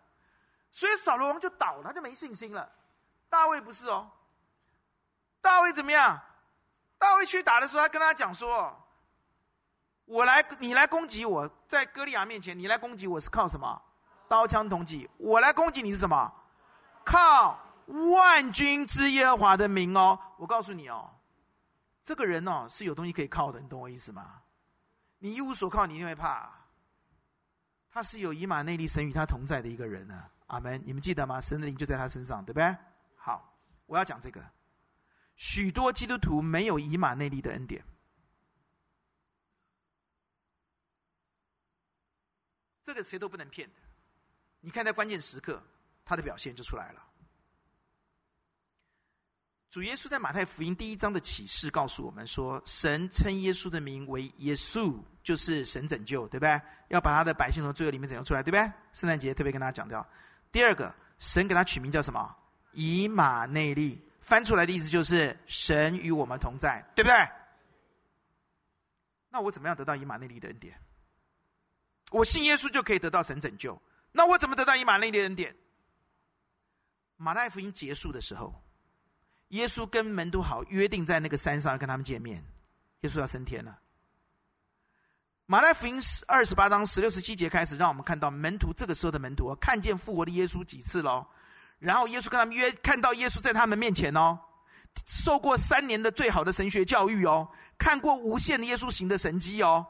所以扫罗王就倒了，他就没信心了。大卫不是哦，大卫怎么样？大卫去打的时候，他跟他讲说。我来，你来攻击我，在歌利亚面前，你来攻击我是靠什么？刀枪同济。我来攻击你是什么？靠万军之耶和华的名哦！我告诉你哦，这个人哦是有东西可以靠的，你懂我意思吗？你一无所靠，你一定会怕。他是有以马内利神与他同在的一个人呢。阿门！你们记得吗？神的灵就在他身上，对不对？好，我要讲这个。许多基督徒没有以马内利的恩典。这个谁都不能骗的，你看在关键时刻，他的表现就出来了。主耶稣在马太福音第一章的启示告诉我们说，神称耶稣的名为耶稣，就是神拯救，对不对？要把他的百姓从罪恶里面拯救出来，对不对？圣诞节特别跟大家讲掉。第二个，神给他取名叫什么？以马内利，翻出来的意思就是神与我们同在，对不对？那我怎么样得到以马内利的恩典？我信耶稣就可以得到神拯救，那我怎么得到以马内利的恩典？马太福音结束的时候，耶稣跟门徒好约定在那个山上跟他们见面，耶稣要升天了。马太福音二十八章十六十七节开始，让我们看到门徒这个时候的门徒看见复活的耶稣几次喽，然后耶稣跟他们约，看到耶稣在他们面前哦，受过三年的最好的神学教育哦，看过无限的耶稣行的神迹哦。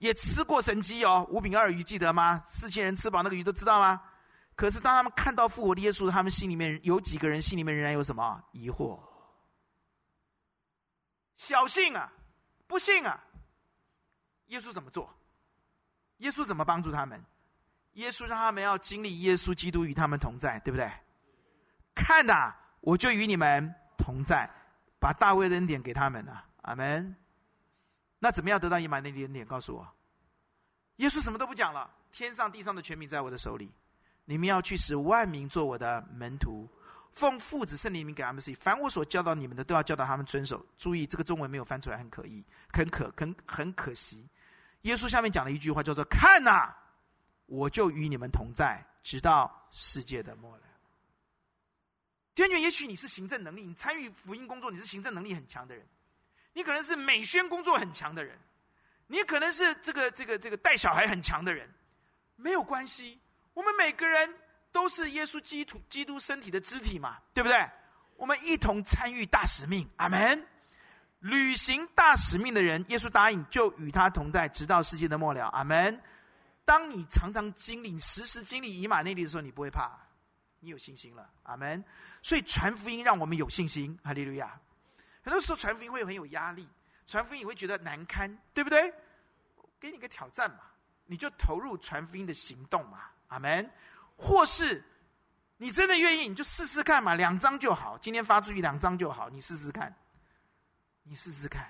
也吃过神迹哦，五饼二鱼，记得吗？四千人吃饱那个鱼都知道吗？可是当他们看到复活的耶稣，他们心里面有几个人心里面仍然有什么疑惑？小信啊，不信啊。耶稣怎么做？耶稣怎么帮助他们？耶稣让他们要经历耶稣基督与他们同在，对不对？看呐，我就与你们同在，把大卫的恩典给他们了。阿门。那怎么样得到以马内利恩典？告诉我，耶稣什么都不讲了。天上地上的权柄在我的手里，你们要去使万民做我的门徒，奉父子圣灵名给他们施。凡我所教导你们的，都要教导他们遵守。注意，这个中文没有翻出来，很可疑，很可很很可惜。耶稣下面讲了一句话，叫做“看呐，我就与你们同在，直到世界的末了。”天君，也许你是行政能力，你参与福音工作，你是行政能力很强的人。你可能是美宣工作很强的人，你可能是这个这个这个带小孩很强的人，没有关系。我们每个人都是耶稣基督基督身体的肢体嘛，对不对？我们一同参与大使命，阿门。履行大使命的人，耶稣答应就与他同在，直到世界的末了，阿门。当你常常经历、时时经历以马内利的时候，你不会怕，你有信心了，阿门。所以传福音让我们有信心，哈利路亚。很多时候传福音会很有压力，传福音也会觉得难堪，对不对？给你个挑战嘛，你就投入传福音的行动嘛，阿门。或是你真的愿意，你就试试看嘛，两张就好，今天发出去两张就好，你试试看，你试试看。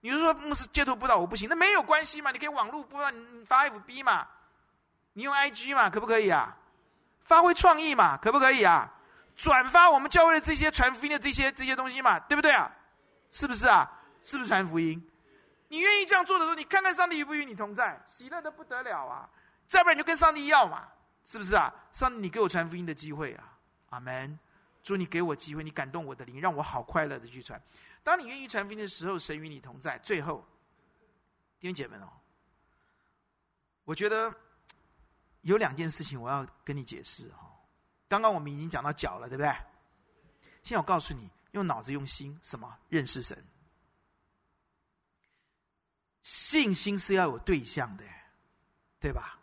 你就说牧师街头布道我不行，那没有关系嘛，你可以网络布道，你发 FB 嘛，你用 IG 嘛，可不可以啊？发挥创意嘛，可不可以啊？转发我们教会的这些传福音的这些这些东西嘛，对不对啊？是不是啊？是不是传福音？你愿意这样做的时候，你看看上帝与不与你同在，喜乐的不得了啊！再不然你就跟上帝要嘛，是不是啊？上帝，你给我传福音的机会啊！阿门！主，你给我机会，你感动我的灵，让我好快乐的去传。当你愿意传福音的时候，神与你同在。最后，弟兄姐妹们哦，我觉得有两件事情我要跟你解释哈。刚刚我们已经讲到脚了，对不对？现在我告诉你，用脑子用心，什么？认识神。信心是要有对象的，对吧？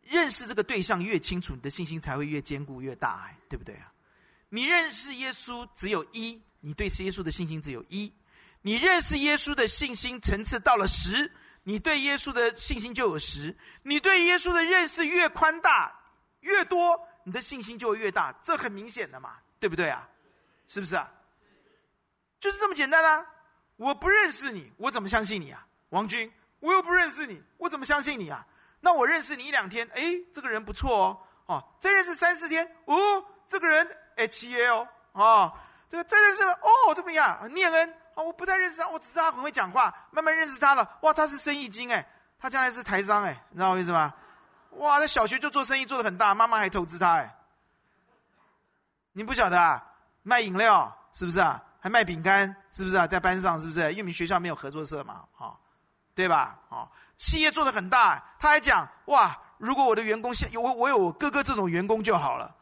认识这个对象越清楚，你的信心才会越坚固越大，对不对啊？你认识耶稣只有一，你对耶稣的信心只有一。你认识耶稣的信心层次到了十，你对耶稣的信心就有十。你对耶稣的认识越宽大越多，你的信心就会越大，这很明显的嘛，对不对啊？是不是啊？就是这么简单啊！我不认识你，我怎么相信你啊？王军，我又不认识你，我怎么相信你啊？那我认识你一两天，哎，这个人不错哦，哦，再认识三四天，哦，这个人哎，企业哦，哦，这个再认识哦，这么样？念恩啊、我不太认识他，我只知道他很会讲话，慢慢认识他了，哇，他是生意经哎，他将来是台商哎，你知道我意思吗？哇，在小学就做生意做得很大，妈妈还投资他哎，你不晓得啊？卖饮料是不是啊？还卖饼干是不是啊？在班上是不是？因为我们学校没有合作社嘛，哈，对吧？啊，企业做得很大，他还讲哇，如果我的员工像有我，我有我哥哥这种员工就好了。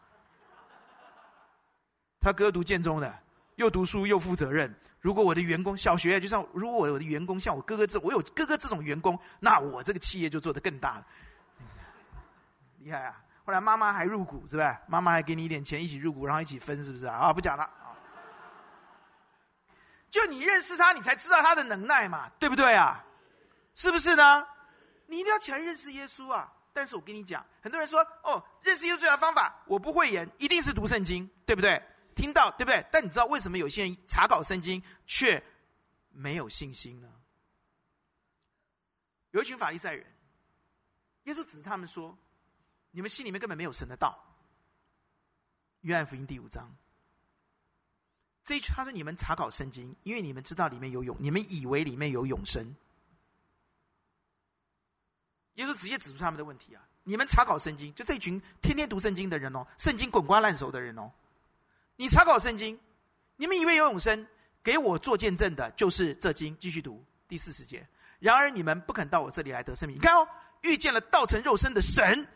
他哥读建中的，又读书又负责任。如果我的员工小学就像，如果我的员工像我哥哥这，我有哥哥这种员工，那我这个企业就做得更大了。厉害啊！后来妈妈还入股，是不是？妈妈还给你一点钱，一起入股，然后一起分，是不是啊？啊，不讲了。就你认识他，你才知道他的能耐嘛，对不对啊？是不是呢？你一定要起来认识耶稣啊！但是我跟你讲，很多人说哦，认识耶稣最好的方法，我不会言，一定是读圣经，对不对？听到对不对？但你知道为什么有些人查考圣经却没有信心呢？有一群法利赛人，耶稣指着他们说：“你们心里面根本没有神的道。”约翰福音第五章。这一句他说：“你们查考圣经，因为你们知道里面有永，你们以为里面有永生。”耶稣直接指出他们的问题啊！你们查考圣经，就这群天天读圣经的人哦，圣经滚瓜烂熟的人哦。你查考圣经，你们以为有永生，给我做见证的就是这经。继续读第四十节。然而你们不肯到我这里来得生命。你看哦，遇见了道成肉身的神，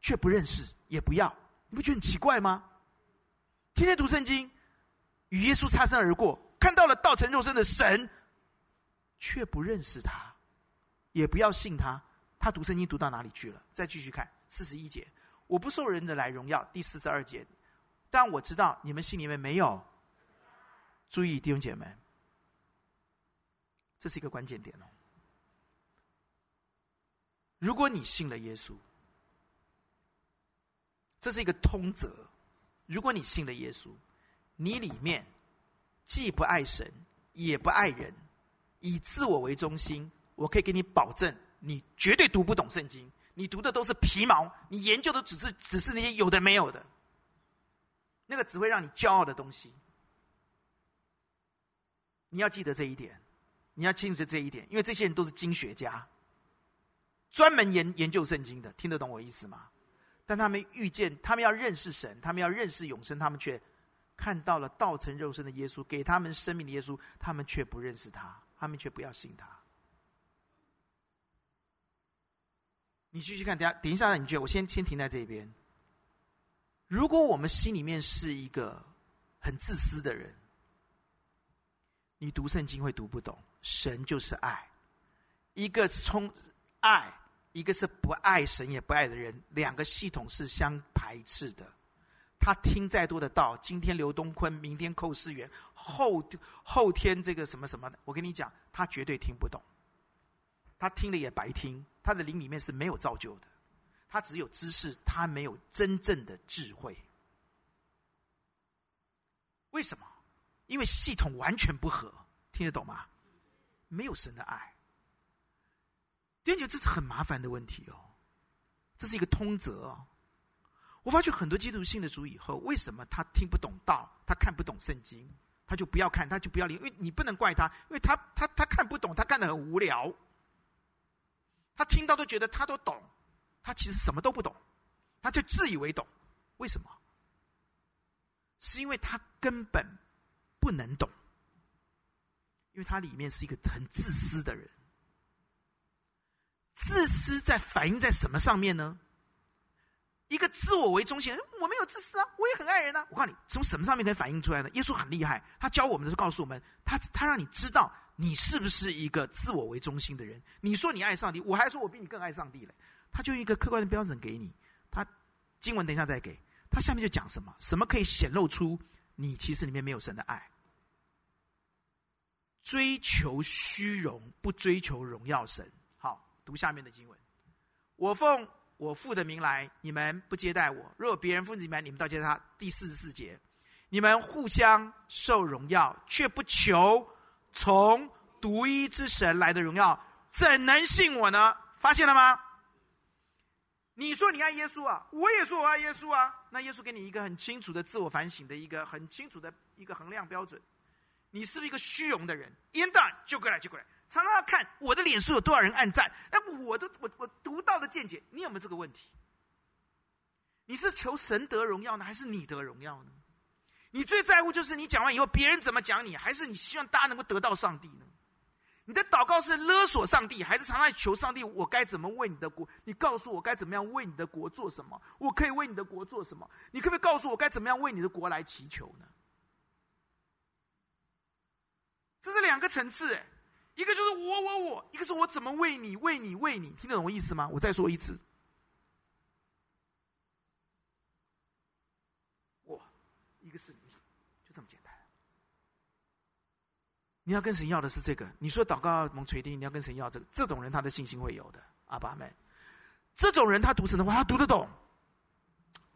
却不认识，也不要。你不觉得很奇怪吗？天天读圣经。与耶稣擦身而过，看到了道成肉身的神，却不认识他，也不要信他。他读圣经读到哪里去了？再继续看四十一节，我不受人的来荣耀。第四十二节，但我知道你们心里面没有。注意弟兄姐妹，这是一个关键点哦。如果你信了耶稣，这是一个通则。如果你信了耶稣。你里面既不爱神，也不爱人，以自我为中心，我可以给你保证，你绝对读不懂圣经。你读的都是皮毛，你研究的只是只是那些有的没有的，那个只会让你骄傲的东西。你要记得这一点，你要清楚这一点，因为这些人都是经学家，专门研研究圣经的，听得懂我意思吗？但他们遇见，他们要认识神，他们要认识永生，他们却。看到了道成肉身的耶稣，给他们生命的耶稣，他们却不认识他，他们却不要信他。你继续看，等下等一下，你觉得我先先停在这边。如果我们心里面是一个很自私的人，你读圣经会读不懂。神就是爱，一个是充爱，一个是不爱神也不爱的人，两个系统是相排斥的。他听再多的道，今天刘东坤，明天寇世元，后后天这个什么什么的，我跟你讲，他绝对听不懂。他听了也白听，他的灵里面是没有造就的，他只有知识，他没有真正的智慧。为什么？因为系统完全不合，听得懂吗？没有神的爱，觉得这是很麻烦的问题哦，这是一个通则哦。我发觉很多基督徒信的主以后，为什么他听不懂道，他看不懂圣经，他就不要看，他就不要理，因为你不能怪他，因为他他他看不懂，他看得很无聊。他听到都觉得他都懂，他其实什么都不懂，他就自以为懂。为什么？是因为他根本不能懂，因为他里面是一个很自私的人。自私在反映在什么上面呢？一个自我为中心，我没有自私啊，我也很爱人啊。我告诉你，从什么上面可以反映出来呢？耶稣很厉害，他教我们的时候告诉我们，他他让你知道你是不是一个自我为中心的人？你说你爱上帝，我还说我比你更爱上帝嘞。他就一个客观的标准给你。他经文等一下再给。他下面就讲什么？什么可以显露出你其实里面没有神的爱？追求虚荣，不追求荣耀神。好，读下面的经文。我奉我父的名来，你们不接待我；若别人奉你们，你们倒接待他。第四十四节，你们互相受荣耀，却不求。从独一之神来的荣耀，怎能信我呢？发现了吗？你说你爱耶稣啊，我也说我爱耶稣啊。那耶稣给你一个很清楚的自我反省的一个很清楚的一个衡量标准。你是不是一个虚荣的人？一天到晚就过来就过来，常常要看我的脸书有多少人按赞。哎，我的我我独到的见解，你有没有这个问题？你是求神得荣耀呢，还是你得荣耀呢？你最在乎就是你讲完以后别人怎么讲你，还是你希望大家能够得到上帝呢？你的祷告是勒索上帝，还是常常求上帝？我该怎么为你的国？你告诉我该怎么样为你的国做什么？我可以为你的国做什么？你可不可以告诉我该怎么样为你的国来祈求呢？这是两个层次，哎，一个就是我我我，一个是我怎么为你为你为你，听得懂我意思吗？我再说一次。一个是你，就这么简单。你要跟神要的是这个。你说祷告蒙垂听，你要跟神要这个。这种人他的信心会有的。阿爸们，这种人他读神的话，他读得懂。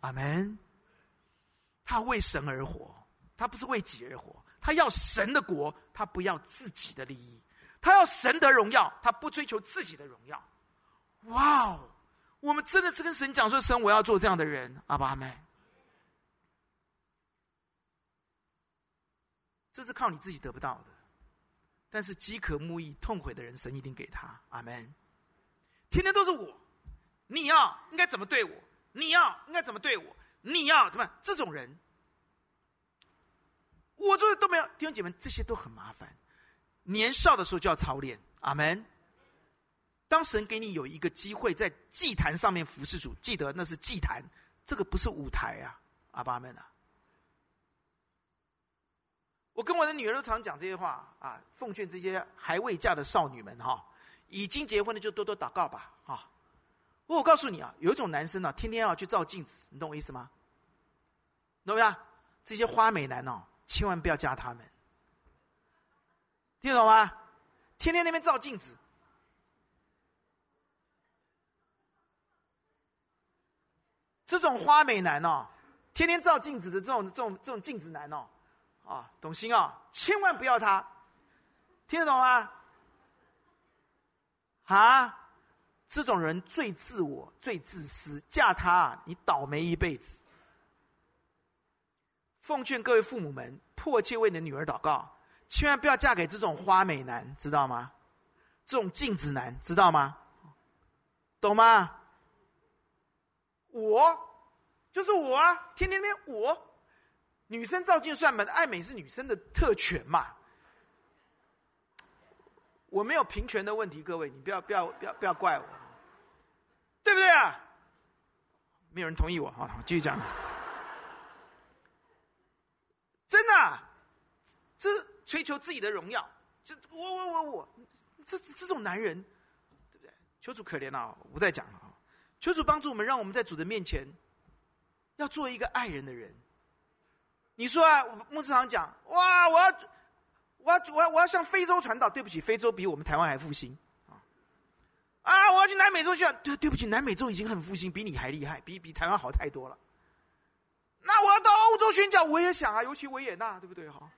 阿门。他为神而活，他不是为己而活。他要神的国，他不要自己的利益。他要神的荣耀，他不追求自己的荣耀。哇哦，我们真的是跟神讲说：神，我要做这样的人。阿爸们。这是靠你自己得不到的，但是饥渴慕义、痛悔的人，神一定给他。阿门。天天都是我，你要应该怎么对我？你要应该怎么对我？你要怎么？这种人，我做的都没有。弟兄姐妹，这些都很麻烦。年少的时候就要操练。阿门。当神给你有一个机会在祭坛上面服侍主，记得那是祭坛，这个不是舞台啊。阿爸们啊。我跟我的女儿都常讲这些话啊，奉劝这些还未嫁的少女们哈，已经结婚的就多多祷告吧啊！我告诉你啊，有一种男生呢，天天要去照镜子，你懂我意思吗？懂不懂？这些花美男哦，千万不要嫁他们，听懂吗？天天那边照镜子，这种花美男哦，天天照镜子的这种这种这种镜子男哦。啊，懂心啊！千万不要他，听得懂吗？啊，这种人最自我、最自私，嫁他你倒霉一辈子。奉劝各位父母们，迫切为你的女儿祷告，千万不要嫁给这种花美男，知道吗？这种镜子男，知道吗？懂吗？我就是我啊，天天天我。女生照镜算吗？爱美是女生的特权嘛。我没有平权的问题，各位，你不要不要不要不要怪我，对不对啊？没有人同意我，好，继续讲。真的啊，这追求自己的荣耀，这我我我我，这这种男人，对不对？求主可怜啊！我不再讲了啊！求主帮助我们，让我们在主的面前，要做一个爱人的人。你说啊，牧师长讲，哇，我要，我要，我要，我要向非洲传道。对不起，非洲比我们台湾还复兴啊！啊，我要去南美洲去。对，对不起，南美洲已经很复兴，比你还厉害，比比台湾好太多了。那我要到欧洲宣教，我也想啊，尤其维也纳，对不对？哈。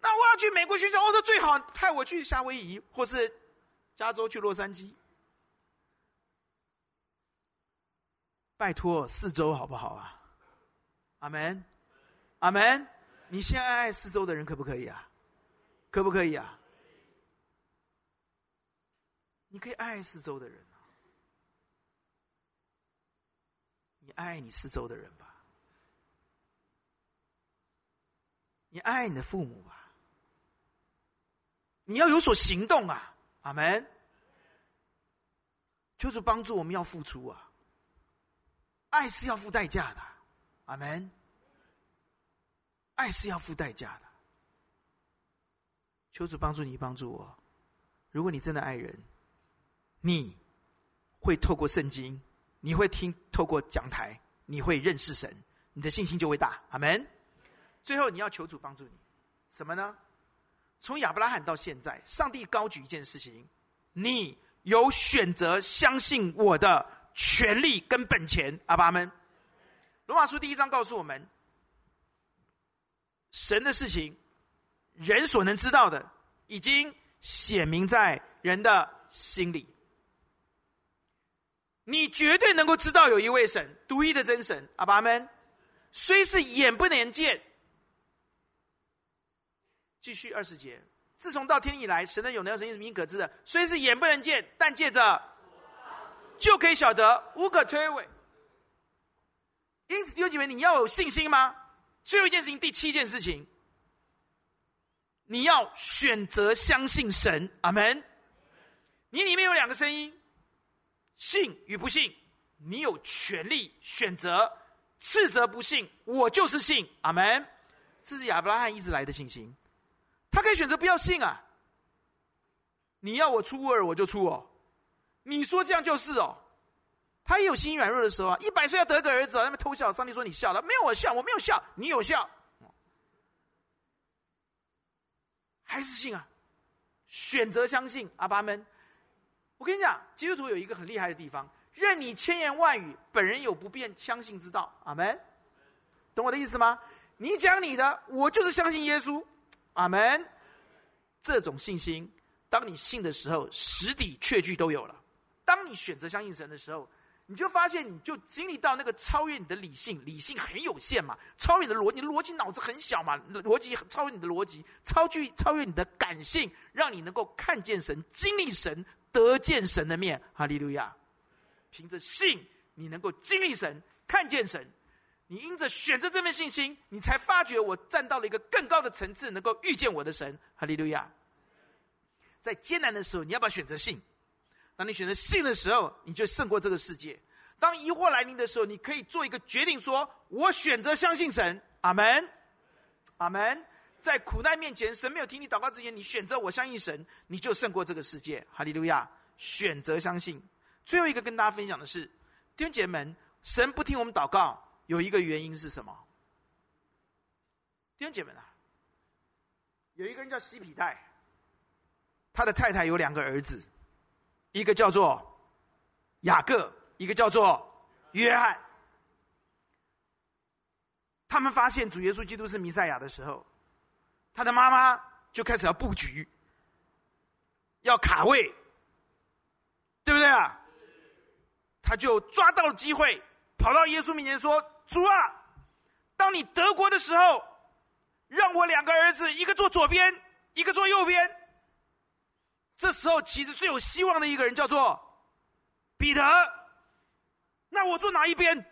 那我要去美国宣教，欧洲最好派我去夏威夷，或是加州去洛杉矶。拜托，四周好不好啊？阿门，阿门。你先爱爱四周的人，可不可以啊？可不可以啊？你可以爱爱四周的人啊。你爱你四周的人吧。你爱你的父母吧。你要有所行动啊！阿门。就是帮助我们要付出啊。爱是要付代价的。阿门。爱是要付代价的，求主帮助你，帮助我。如果你真的爱人，你会透过圣经，你会听透过讲台，你会认识神，你的信心就会大。阿门。最后，你要求主帮助你，什么呢？从亚伯拉罕到现在，上帝高举一件事情：你有选择相信我的权利跟本钱。阿爸们，罗马书第一章告诉我们，神的事情，人所能知道的，已经显明在人的心里。你绝对能够知道有一位神，独一的真神。阿爸们，虽是眼不能见。继续二十节，自从到天以来，神的永能神是明可知的，虽是眼不能见，但借着就可以晓得，无可推诿。因此，弟兄姐妹，你要有信心吗？最后一件事情，第七件事情，你要选择相信神。阿门。你里面有两个声音，信与不信，你有权利选择，斥责不信，我就是信。阿门。这是亚伯拉罕一直来的信心。他可以选择不要信啊！你要我出尔，我就出哦。你说这样就是哦。他也有心软弱的时候啊。一百岁要得个儿子，他们偷笑。上帝说：“你笑了，没有我笑，我没有笑，你有笑。”还是信啊？选择相信阿爸们。我跟你讲，基督徒有一个很厉害的地方：任你千言万语，本人有不变相信之道。阿门。懂我的意思吗？你讲你的，我就是相信耶稣。阿门，这种信心，当你信的时候，实底确据都有了。当你选择相信神的时候，你就发现，你就经历到那个超越你的理性，理性很有限嘛，超越你的逻辑，你逻辑脑子很小嘛，逻辑超越你的逻辑，超越超越你的感性，让你能够看见神，经历神，得见神的面。哈利路亚！凭着信，你能够经历神，看见神。你因着选择这份信心，你才发觉我站到了一个更高的层次，能够遇见我的神。哈利路亚！在艰难的时候，你要不要选择信？当你选择信的时候，你就胜过这个世界。当疑惑来临的时候，你可以做一个决定说，我选择相信神。阿门，阿门。在苦难面前，神没有听你祷告之前，你选择我相信神，你就胜过这个世界。哈利路亚！选择相信。最后一个跟大家分享的是，弟兄姐妹们，神不听我们祷告。有一个原因是什么？弟兄姐妹啊，有一个人叫西庇太，他的太太有两个儿子，一个叫做雅各，一个叫做约翰。他们发现主耶稣基督是弥赛亚的时候，他的妈妈就开始要布局，要卡位，对不对啊？他就抓到了机会，跑到耶稣面前说。主啊，当你得国的时候，让我两个儿子，一个坐左边，一个坐右边。这时候，其实最有希望的一个人叫做彼得。那我坐哪一边？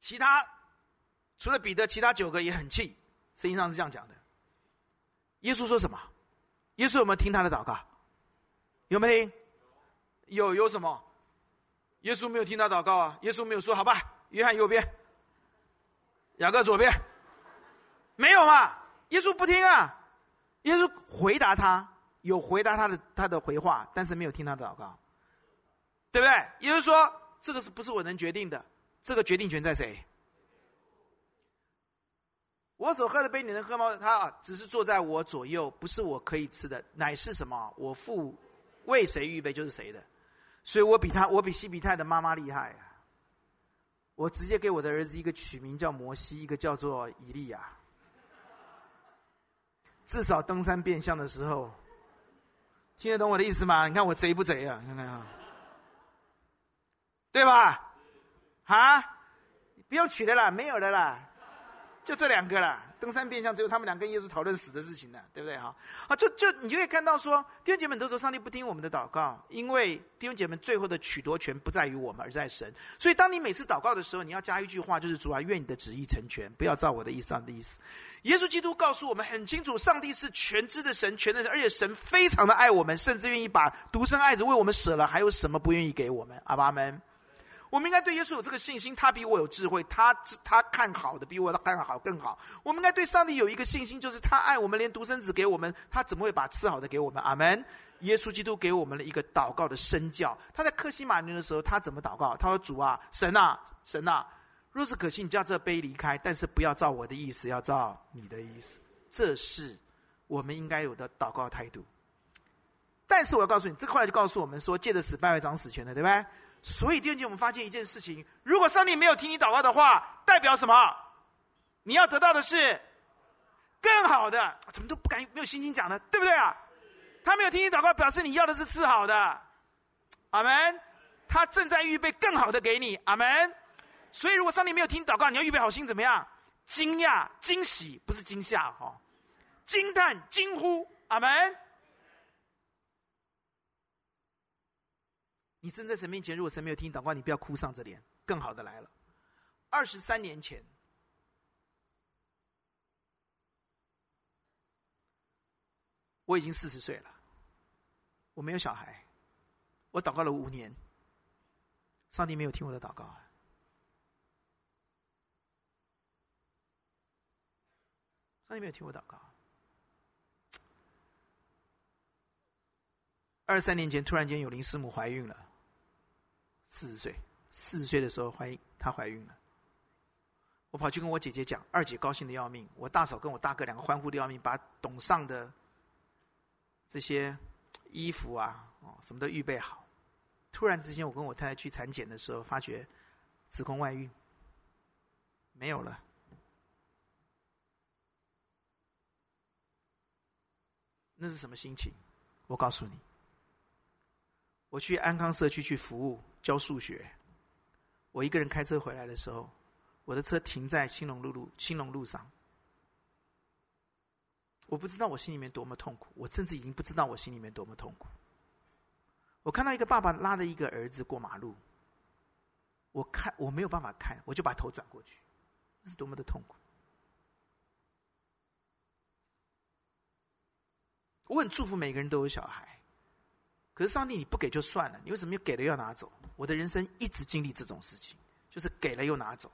其他除了彼得，其他九个也很气。圣经上是这样讲的。耶稣说什么？耶稣有没有听他的祷告？有没有听？有有什么？耶稣没有听他祷告啊！耶稣没有说：“好吧，约翰右边，雅各左边。”没有嘛？耶稣不听啊！耶稣回答他，有回答他的他的回话，但是没有听他的祷告，对不对？耶稣说：“这个是不是我能决定的？这个决定权在谁？我所喝的杯，你能喝吗？他只是坐在我左右，不是我可以吃的，乃是什么？我父为谁预备，就是谁的。”所以我比他，我比西庇太的妈妈厉害啊！我直接给我的儿子一个取名叫摩西，一个叫做以利亚。至少登山变相的时候，听得懂我的意思吗？你看我贼不贼啊？你看看啊，对吧？啊，不用取的啦，没有的啦，就这两个了。登山变相，只有他们俩跟耶稣讨论死的事情呢，对不对哈？啊，就就你就会看到说，弟兄姐妹们都说上帝不听我们的祷告，因为弟兄姐妹最后的取夺权不在于我们，而在神。所以当你每次祷告的时候，你要加一句话，就是主啊，愿你的旨意成全，不要照我的意思，上的意思。耶稣基督告诉我们很清楚，上帝是全知的神，全能神，而且神非常的爱我们，甚至愿意把独生爱子为我们舍了，还有什么不愿意给我们？阿爸们。我们应该对耶稣有这个信心，他比我有智慧，他他看好的比我看好更好。我们应该对上帝有一个信心，就是他爱我们，连独生子给我们，他怎么会把赐好的给我们？阿门。耶稣基督给我们了一个祷告的身教。他在克西马尼的时候，他怎么祷告？他说：“主啊，神啊，神啊，若是可行，你叫这杯离开，但是不要照我的意思，要照你的意思。”这是我们应该有的祷告态度。但是我要告诉你，这块就告诉我们说，借着死拜会长死权的，对不对？所以第二节我们发现一件事情：如果上帝没有听你祷告的话，代表什么？你要得到的是更好的。怎么都不敢没有信心讲呢？对不对啊？他没有听你祷告，表示你要的是次好的。阿门。他正在预备更好的给你。阿门。所以如果上帝没有听祷告，你要预备好心怎么样？惊讶、惊喜，不是惊吓哈，惊叹、惊呼。阿门。你站在神面前，如果神没有听祷告，你不要哭丧着脸。更好的来了。二十三年前，我已经四十岁了，我没有小孩，我祷告了五年，上帝没有听我的祷告啊！上帝没有听我祷告。二十三年前，突然间有林师母怀孕了。四十岁，四十岁的时候怀孕，她怀孕了。我跑去跟我姐姐讲，二姐高兴的要命，我大嫂跟我大哥两个欢呼的要命，把董尚的这些衣服啊，哦，什么都预备好。突然之间，我跟我太太去产检的时候，发觉子宫外孕，没有了。那是什么心情？我告诉你。我去安康社区去服务教数学，我一个人开车回来的时候，我的车停在兴隆路路兴隆路上。我不知道我心里面多么痛苦，我甚至已经不知道我心里面多么痛苦。我看到一个爸爸拉着一个儿子过马路，我看我没有办法看，我就把头转过去，那是多么的痛苦。我很祝福每个人都有小孩。可是上帝，你不给就算了，你为什么又给了又拿走？我的人生一直经历这种事情，就是给了又拿走，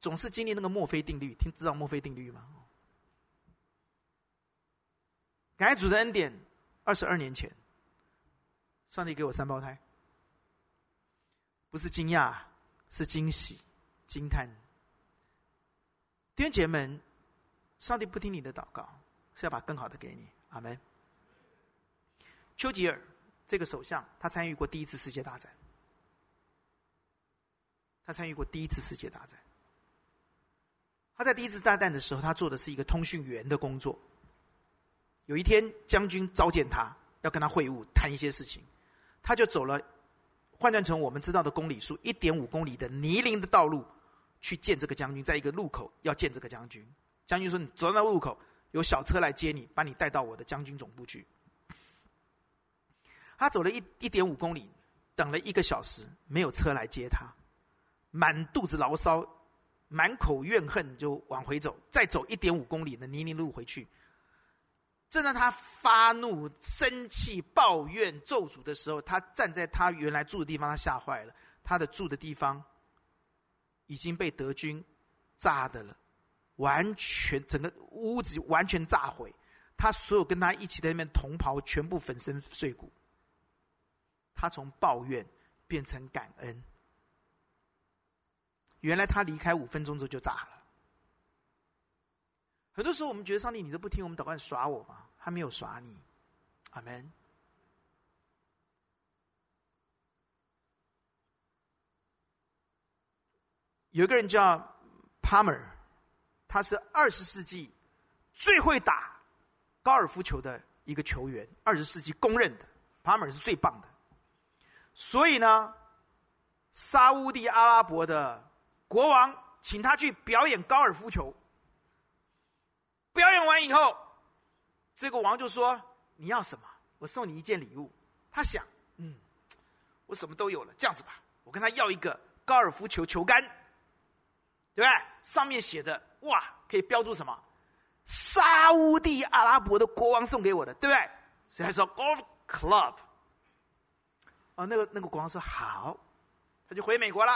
总是经历那个墨菲定律。听知道墨菲定律吗？感谢主的恩典，二十二年前，上帝给我三胞胎，不是惊讶，是惊喜、惊叹。弟兄姐妹们，上帝不听你的祷告，是要把更好的给你。阿门。丘吉尔这个首相，他参与过第一次世界大战。他参与过第一次世界大战。他在第一次大战的时候，他做的是一个通讯员的工作。有一天，将军召见他，要跟他会晤，谈一些事情。他就走了，换算成我们知道的公里数，一点五公里的泥泞的道路，去见这个将军。在一个路口要见这个将军。将军说：“你走到那路口，有小车来接你，把你带到我的将军总部去。”他走了一一点五公里，等了一个小时，没有车来接他，满肚子牢骚，满口怨恨，就往回走。再走一点五公里的泥泞路回去，正当他发怒、生气、抱怨、咒诅的时候，他站在他原来住的地方，他吓坏了。他的住的地方已经被德军炸的了，完全整个屋子完全炸毁，他所有跟他一起在那边同袍全部粉身碎骨。他从抱怨变成感恩。原来他离开五分钟之后就炸了。很多时候我们觉得上帝，你都不听我们祷告，耍我吗？他没有耍你。阿门。有一个人叫 Palmer，他是二十世纪最会打高尔夫球的一个球员，二十世纪公认的 Palmer 是最棒的。所以呢，沙乌地阿拉伯的国王请他去表演高尔夫球。表演完以后，这个王就说：“你要什么？我送你一件礼物。”他想：“嗯，我什么都有了，这样子吧，我跟他要一个高尔夫球球杆，对不对？上面写着‘哇’，可以标注什么？沙乌地阿拉伯的国王送给我的，对不对？所以他说 ‘golf club’。哦，那个那个国王说好，他就回美国了。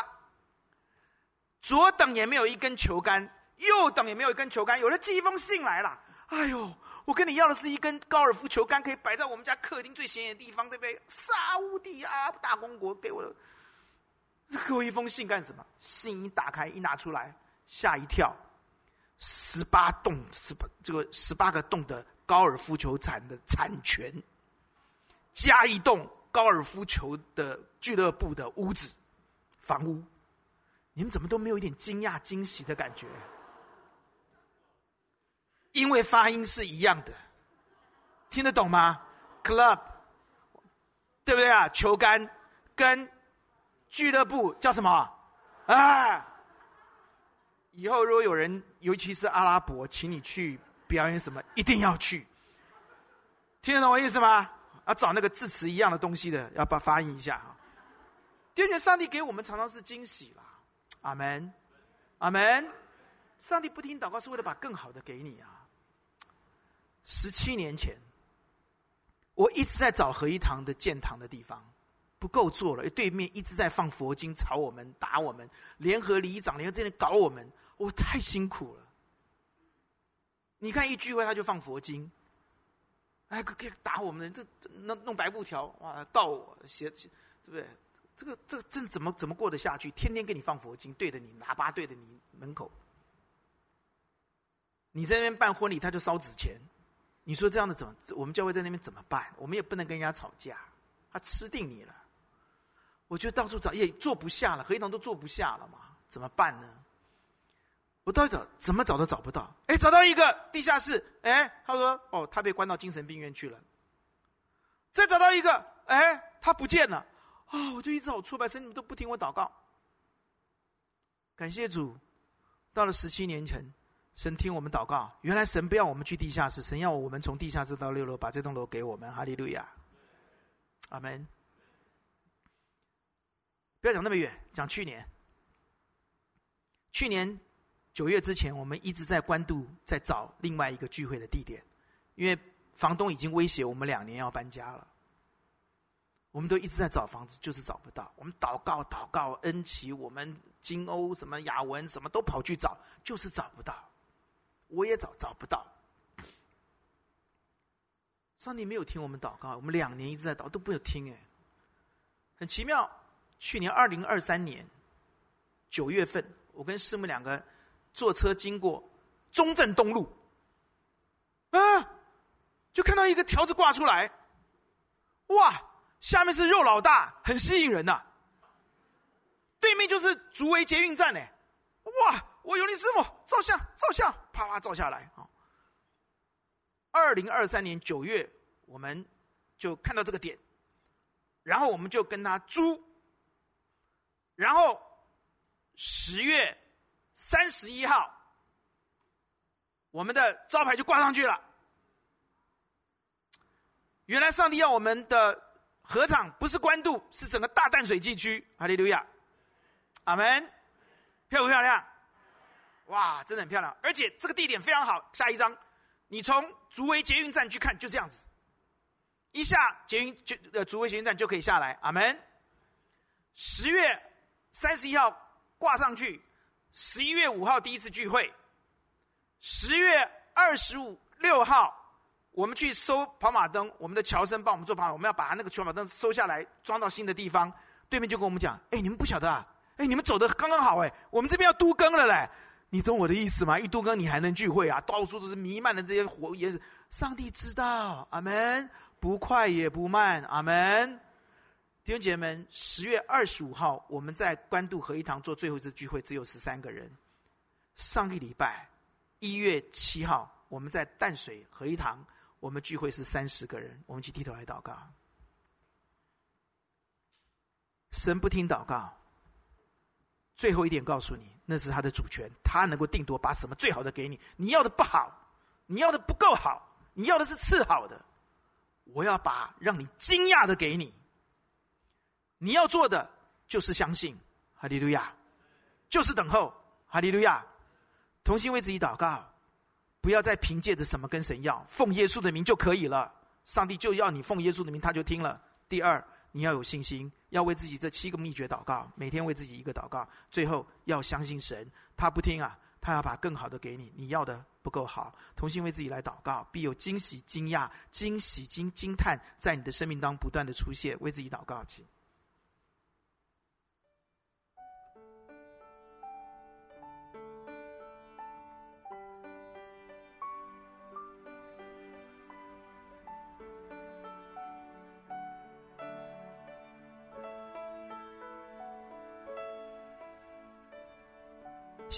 左等也没有一根球杆，右等也没有一根球杆，有人寄一封信来了。哎呦，我跟你要的是一根高尔夫球杆，可以摆在我们家客厅最显眼的地方，对不对？沙乌地阿拉伯大公国给我的，给我一封信干什么？信一打开，一拿出来，吓一跳，十八栋，十八这个十八个洞的高尔夫球场的产权，加一栋高尔夫球的俱乐部的屋子，房屋。你们怎么都没有一点惊讶、惊喜的感觉？因为发音是一样的，听得懂吗？Club，对不对啊？球杆跟俱乐部叫什么？啊！以后如果有人，尤其是阿拉伯，请你去表演什么，一定要去。听得懂我意思吗？要找那个字词一样的东西的，要把发音一下哈。感觉上帝给我们常常是惊喜了。阿门，阿门。上帝不听祷告是为了把更好的给你啊。十七年前，我一直在找合一堂的建堂的地方，不够做了。对面一直在放佛经，吵我们，打我们，联合里长联合这里搞我们，我太辛苦了。你看一聚会他就放佛经，哎，可以打我们的，这弄弄白布条，哇，告我，写写，对不对？这个这个这怎么怎么过得下去？天天给你放佛经，对着你喇叭，对着你门口。你在那边办婚礼，他就烧纸钱。你说这样的怎么？我们教会在那边怎么办？我们也不能跟人家吵架，他吃定你了。我就到处找，也坐不下了，合一堂都坐不下了嘛，怎么办呢？我到底找怎么找都找不到。哎，找到一个地下室，哎，他说哦，他被关到精神病院去了。再找到一个，哎，他不见了。啊、哦！我就一直好挫败，神你们都不听我祷告。感谢主，到了十七年前，神听我们祷告。原来神不要我们去地下室，神要我们从地下室到六楼，把这栋楼给我们。哈利路亚，阿门。不要讲那么远，讲去年。去年九月之前，我们一直在关渡在找另外一个聚会的地点，因为房东已经威胁我们两年要搬家了。我们都一直在找房子，就是找不到。我们祷告、祷告、恩奇，我们金欧什么雅文什么都跑去找，就是找不到。我也找找不到。上帝没有听我们祷告，我们两年一直在祷，都没有听哎，很奇妙。去年二零二三年九月份，我跟师母两个坐车经过中正东路，啊，就看到一个条子挂出来，哇！下面是肉老大，很吸引人呐、对面就是竹围捷运站呢，哇！我有你师傅照相，照相，啪啪照下来啊。二零二三年九月，我们就看到这个点，然后我们就跟他租，然后十月三十一号，我们的招牌就挂上去了。原来上帝要我们的。合场不是关渡，是整个大淡水地区。哈利路亚，阿门。漂不漂亮？哇，真的很漂亮！而且这个地点非常好。下一张，你从竹围捷运站去看，就这样子。一下捷运就呃竹围捷运站就可以下来。阿门。十月三十一号挂上去，十一月五号第一次聚会，十月二十五六号。我们去收跑马灯，我们的乔生帮我们做跑马，我们要把那个跑马灯收下来，装到新的地方。对面就跟我们讲：“哎，你们不晓得啊？哎，你们走的刚刚好哎，我们这边要都更了嘞。你懂我的意思吗？一都更你还能聚会啊？到处都是弥漫的这些火焰，上帝知道。阿门，不快也不慢。阿门。弟兄姐妹们，十月二十五号我们在关渡合一堂做最后一次聚会，只有十三个人。上个礼拜一月七号我们在淡水合一堂。我们聚会是三十个人，我们去低头来祷告。神不听祷告，最后一点告诉你，那是他的主权，他能够定夺，把什么最好的给你。你要的不好，你要的不够好，你要的是次好的，我要把让你惊讶的给你。你要做的就是相信，哈利路亚，就是等候，哈利路亚，同心为自己祷告。不要再凭借着什么跟神要，奉耶稣的名就可以了。上帝就要你奉耶稣的名，他就听了。第二，你要有信心，要为自己这七个秘诀祷告，每天为自己一个祷告。最后要相信神，他不听啊，他要把更好的给你。你要的不够好，同心为自己来祷告，必有惊喜、惊讶、惊喜、惊惊叹，在你的生命当中不断的出现。为自己祷告，请。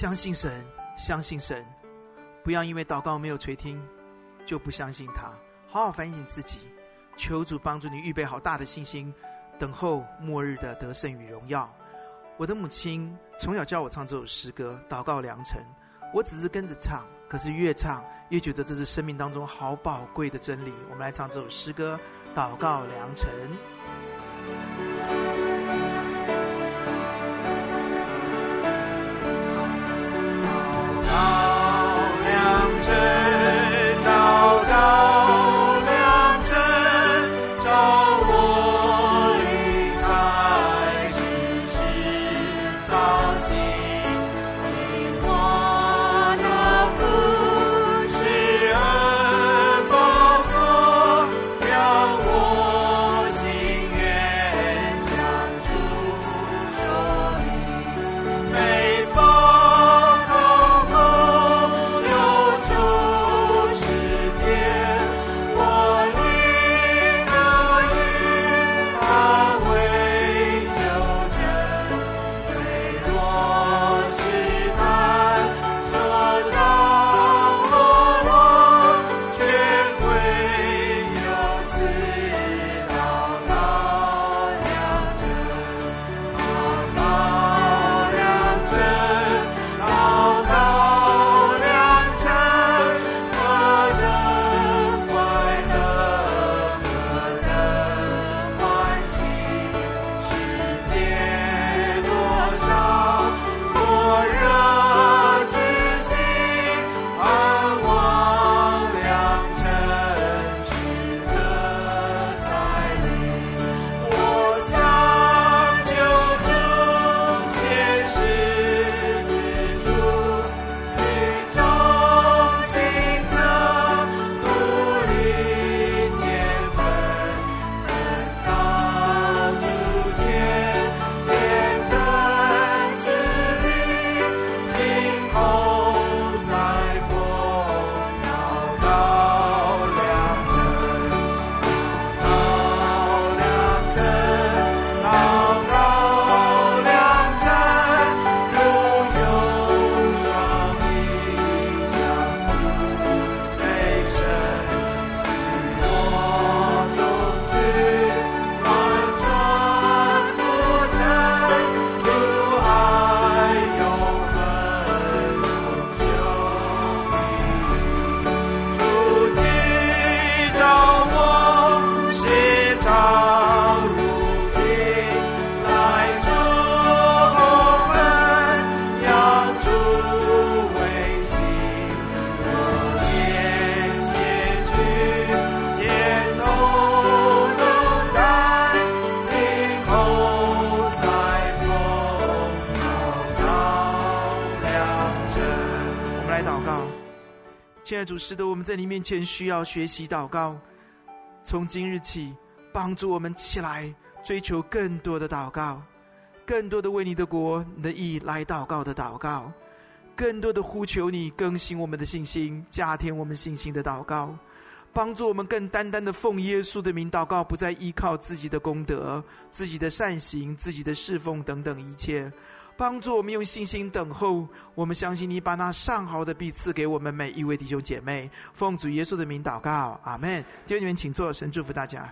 相信神，相信神，不要因为祷告没有垂听，就不相信他。好好反省自己，求主帮助你预备好大的信心，等候末日的得胜与荣耀。我的母亲从小教我唱这首诗歌《祷告良辰》，我只是跟着唱，可是越唱越觉得这是生命当中好宝贵的真理。我们来唱这首诗歌《祷告良辰》。主使得我们在你面前需要学习祷告，从今日起，帮助我们起来追求更多的祷告，更多的为你的国、你的义来祷告的祷告，更多的呼求你更新我们的信心，加添我们信心的祷告，帮助我们更单单的奉耶稣的名祷告，不再依靠自己的功德、自己的善行、自己的侍奉等等一切。帮助我们用信心等候，我们相信你把那上好的必赐给我们每一位弟兄姐妹。奉主耶稣的名祷告，阿门。弟兄们，请坐，神祝福大家。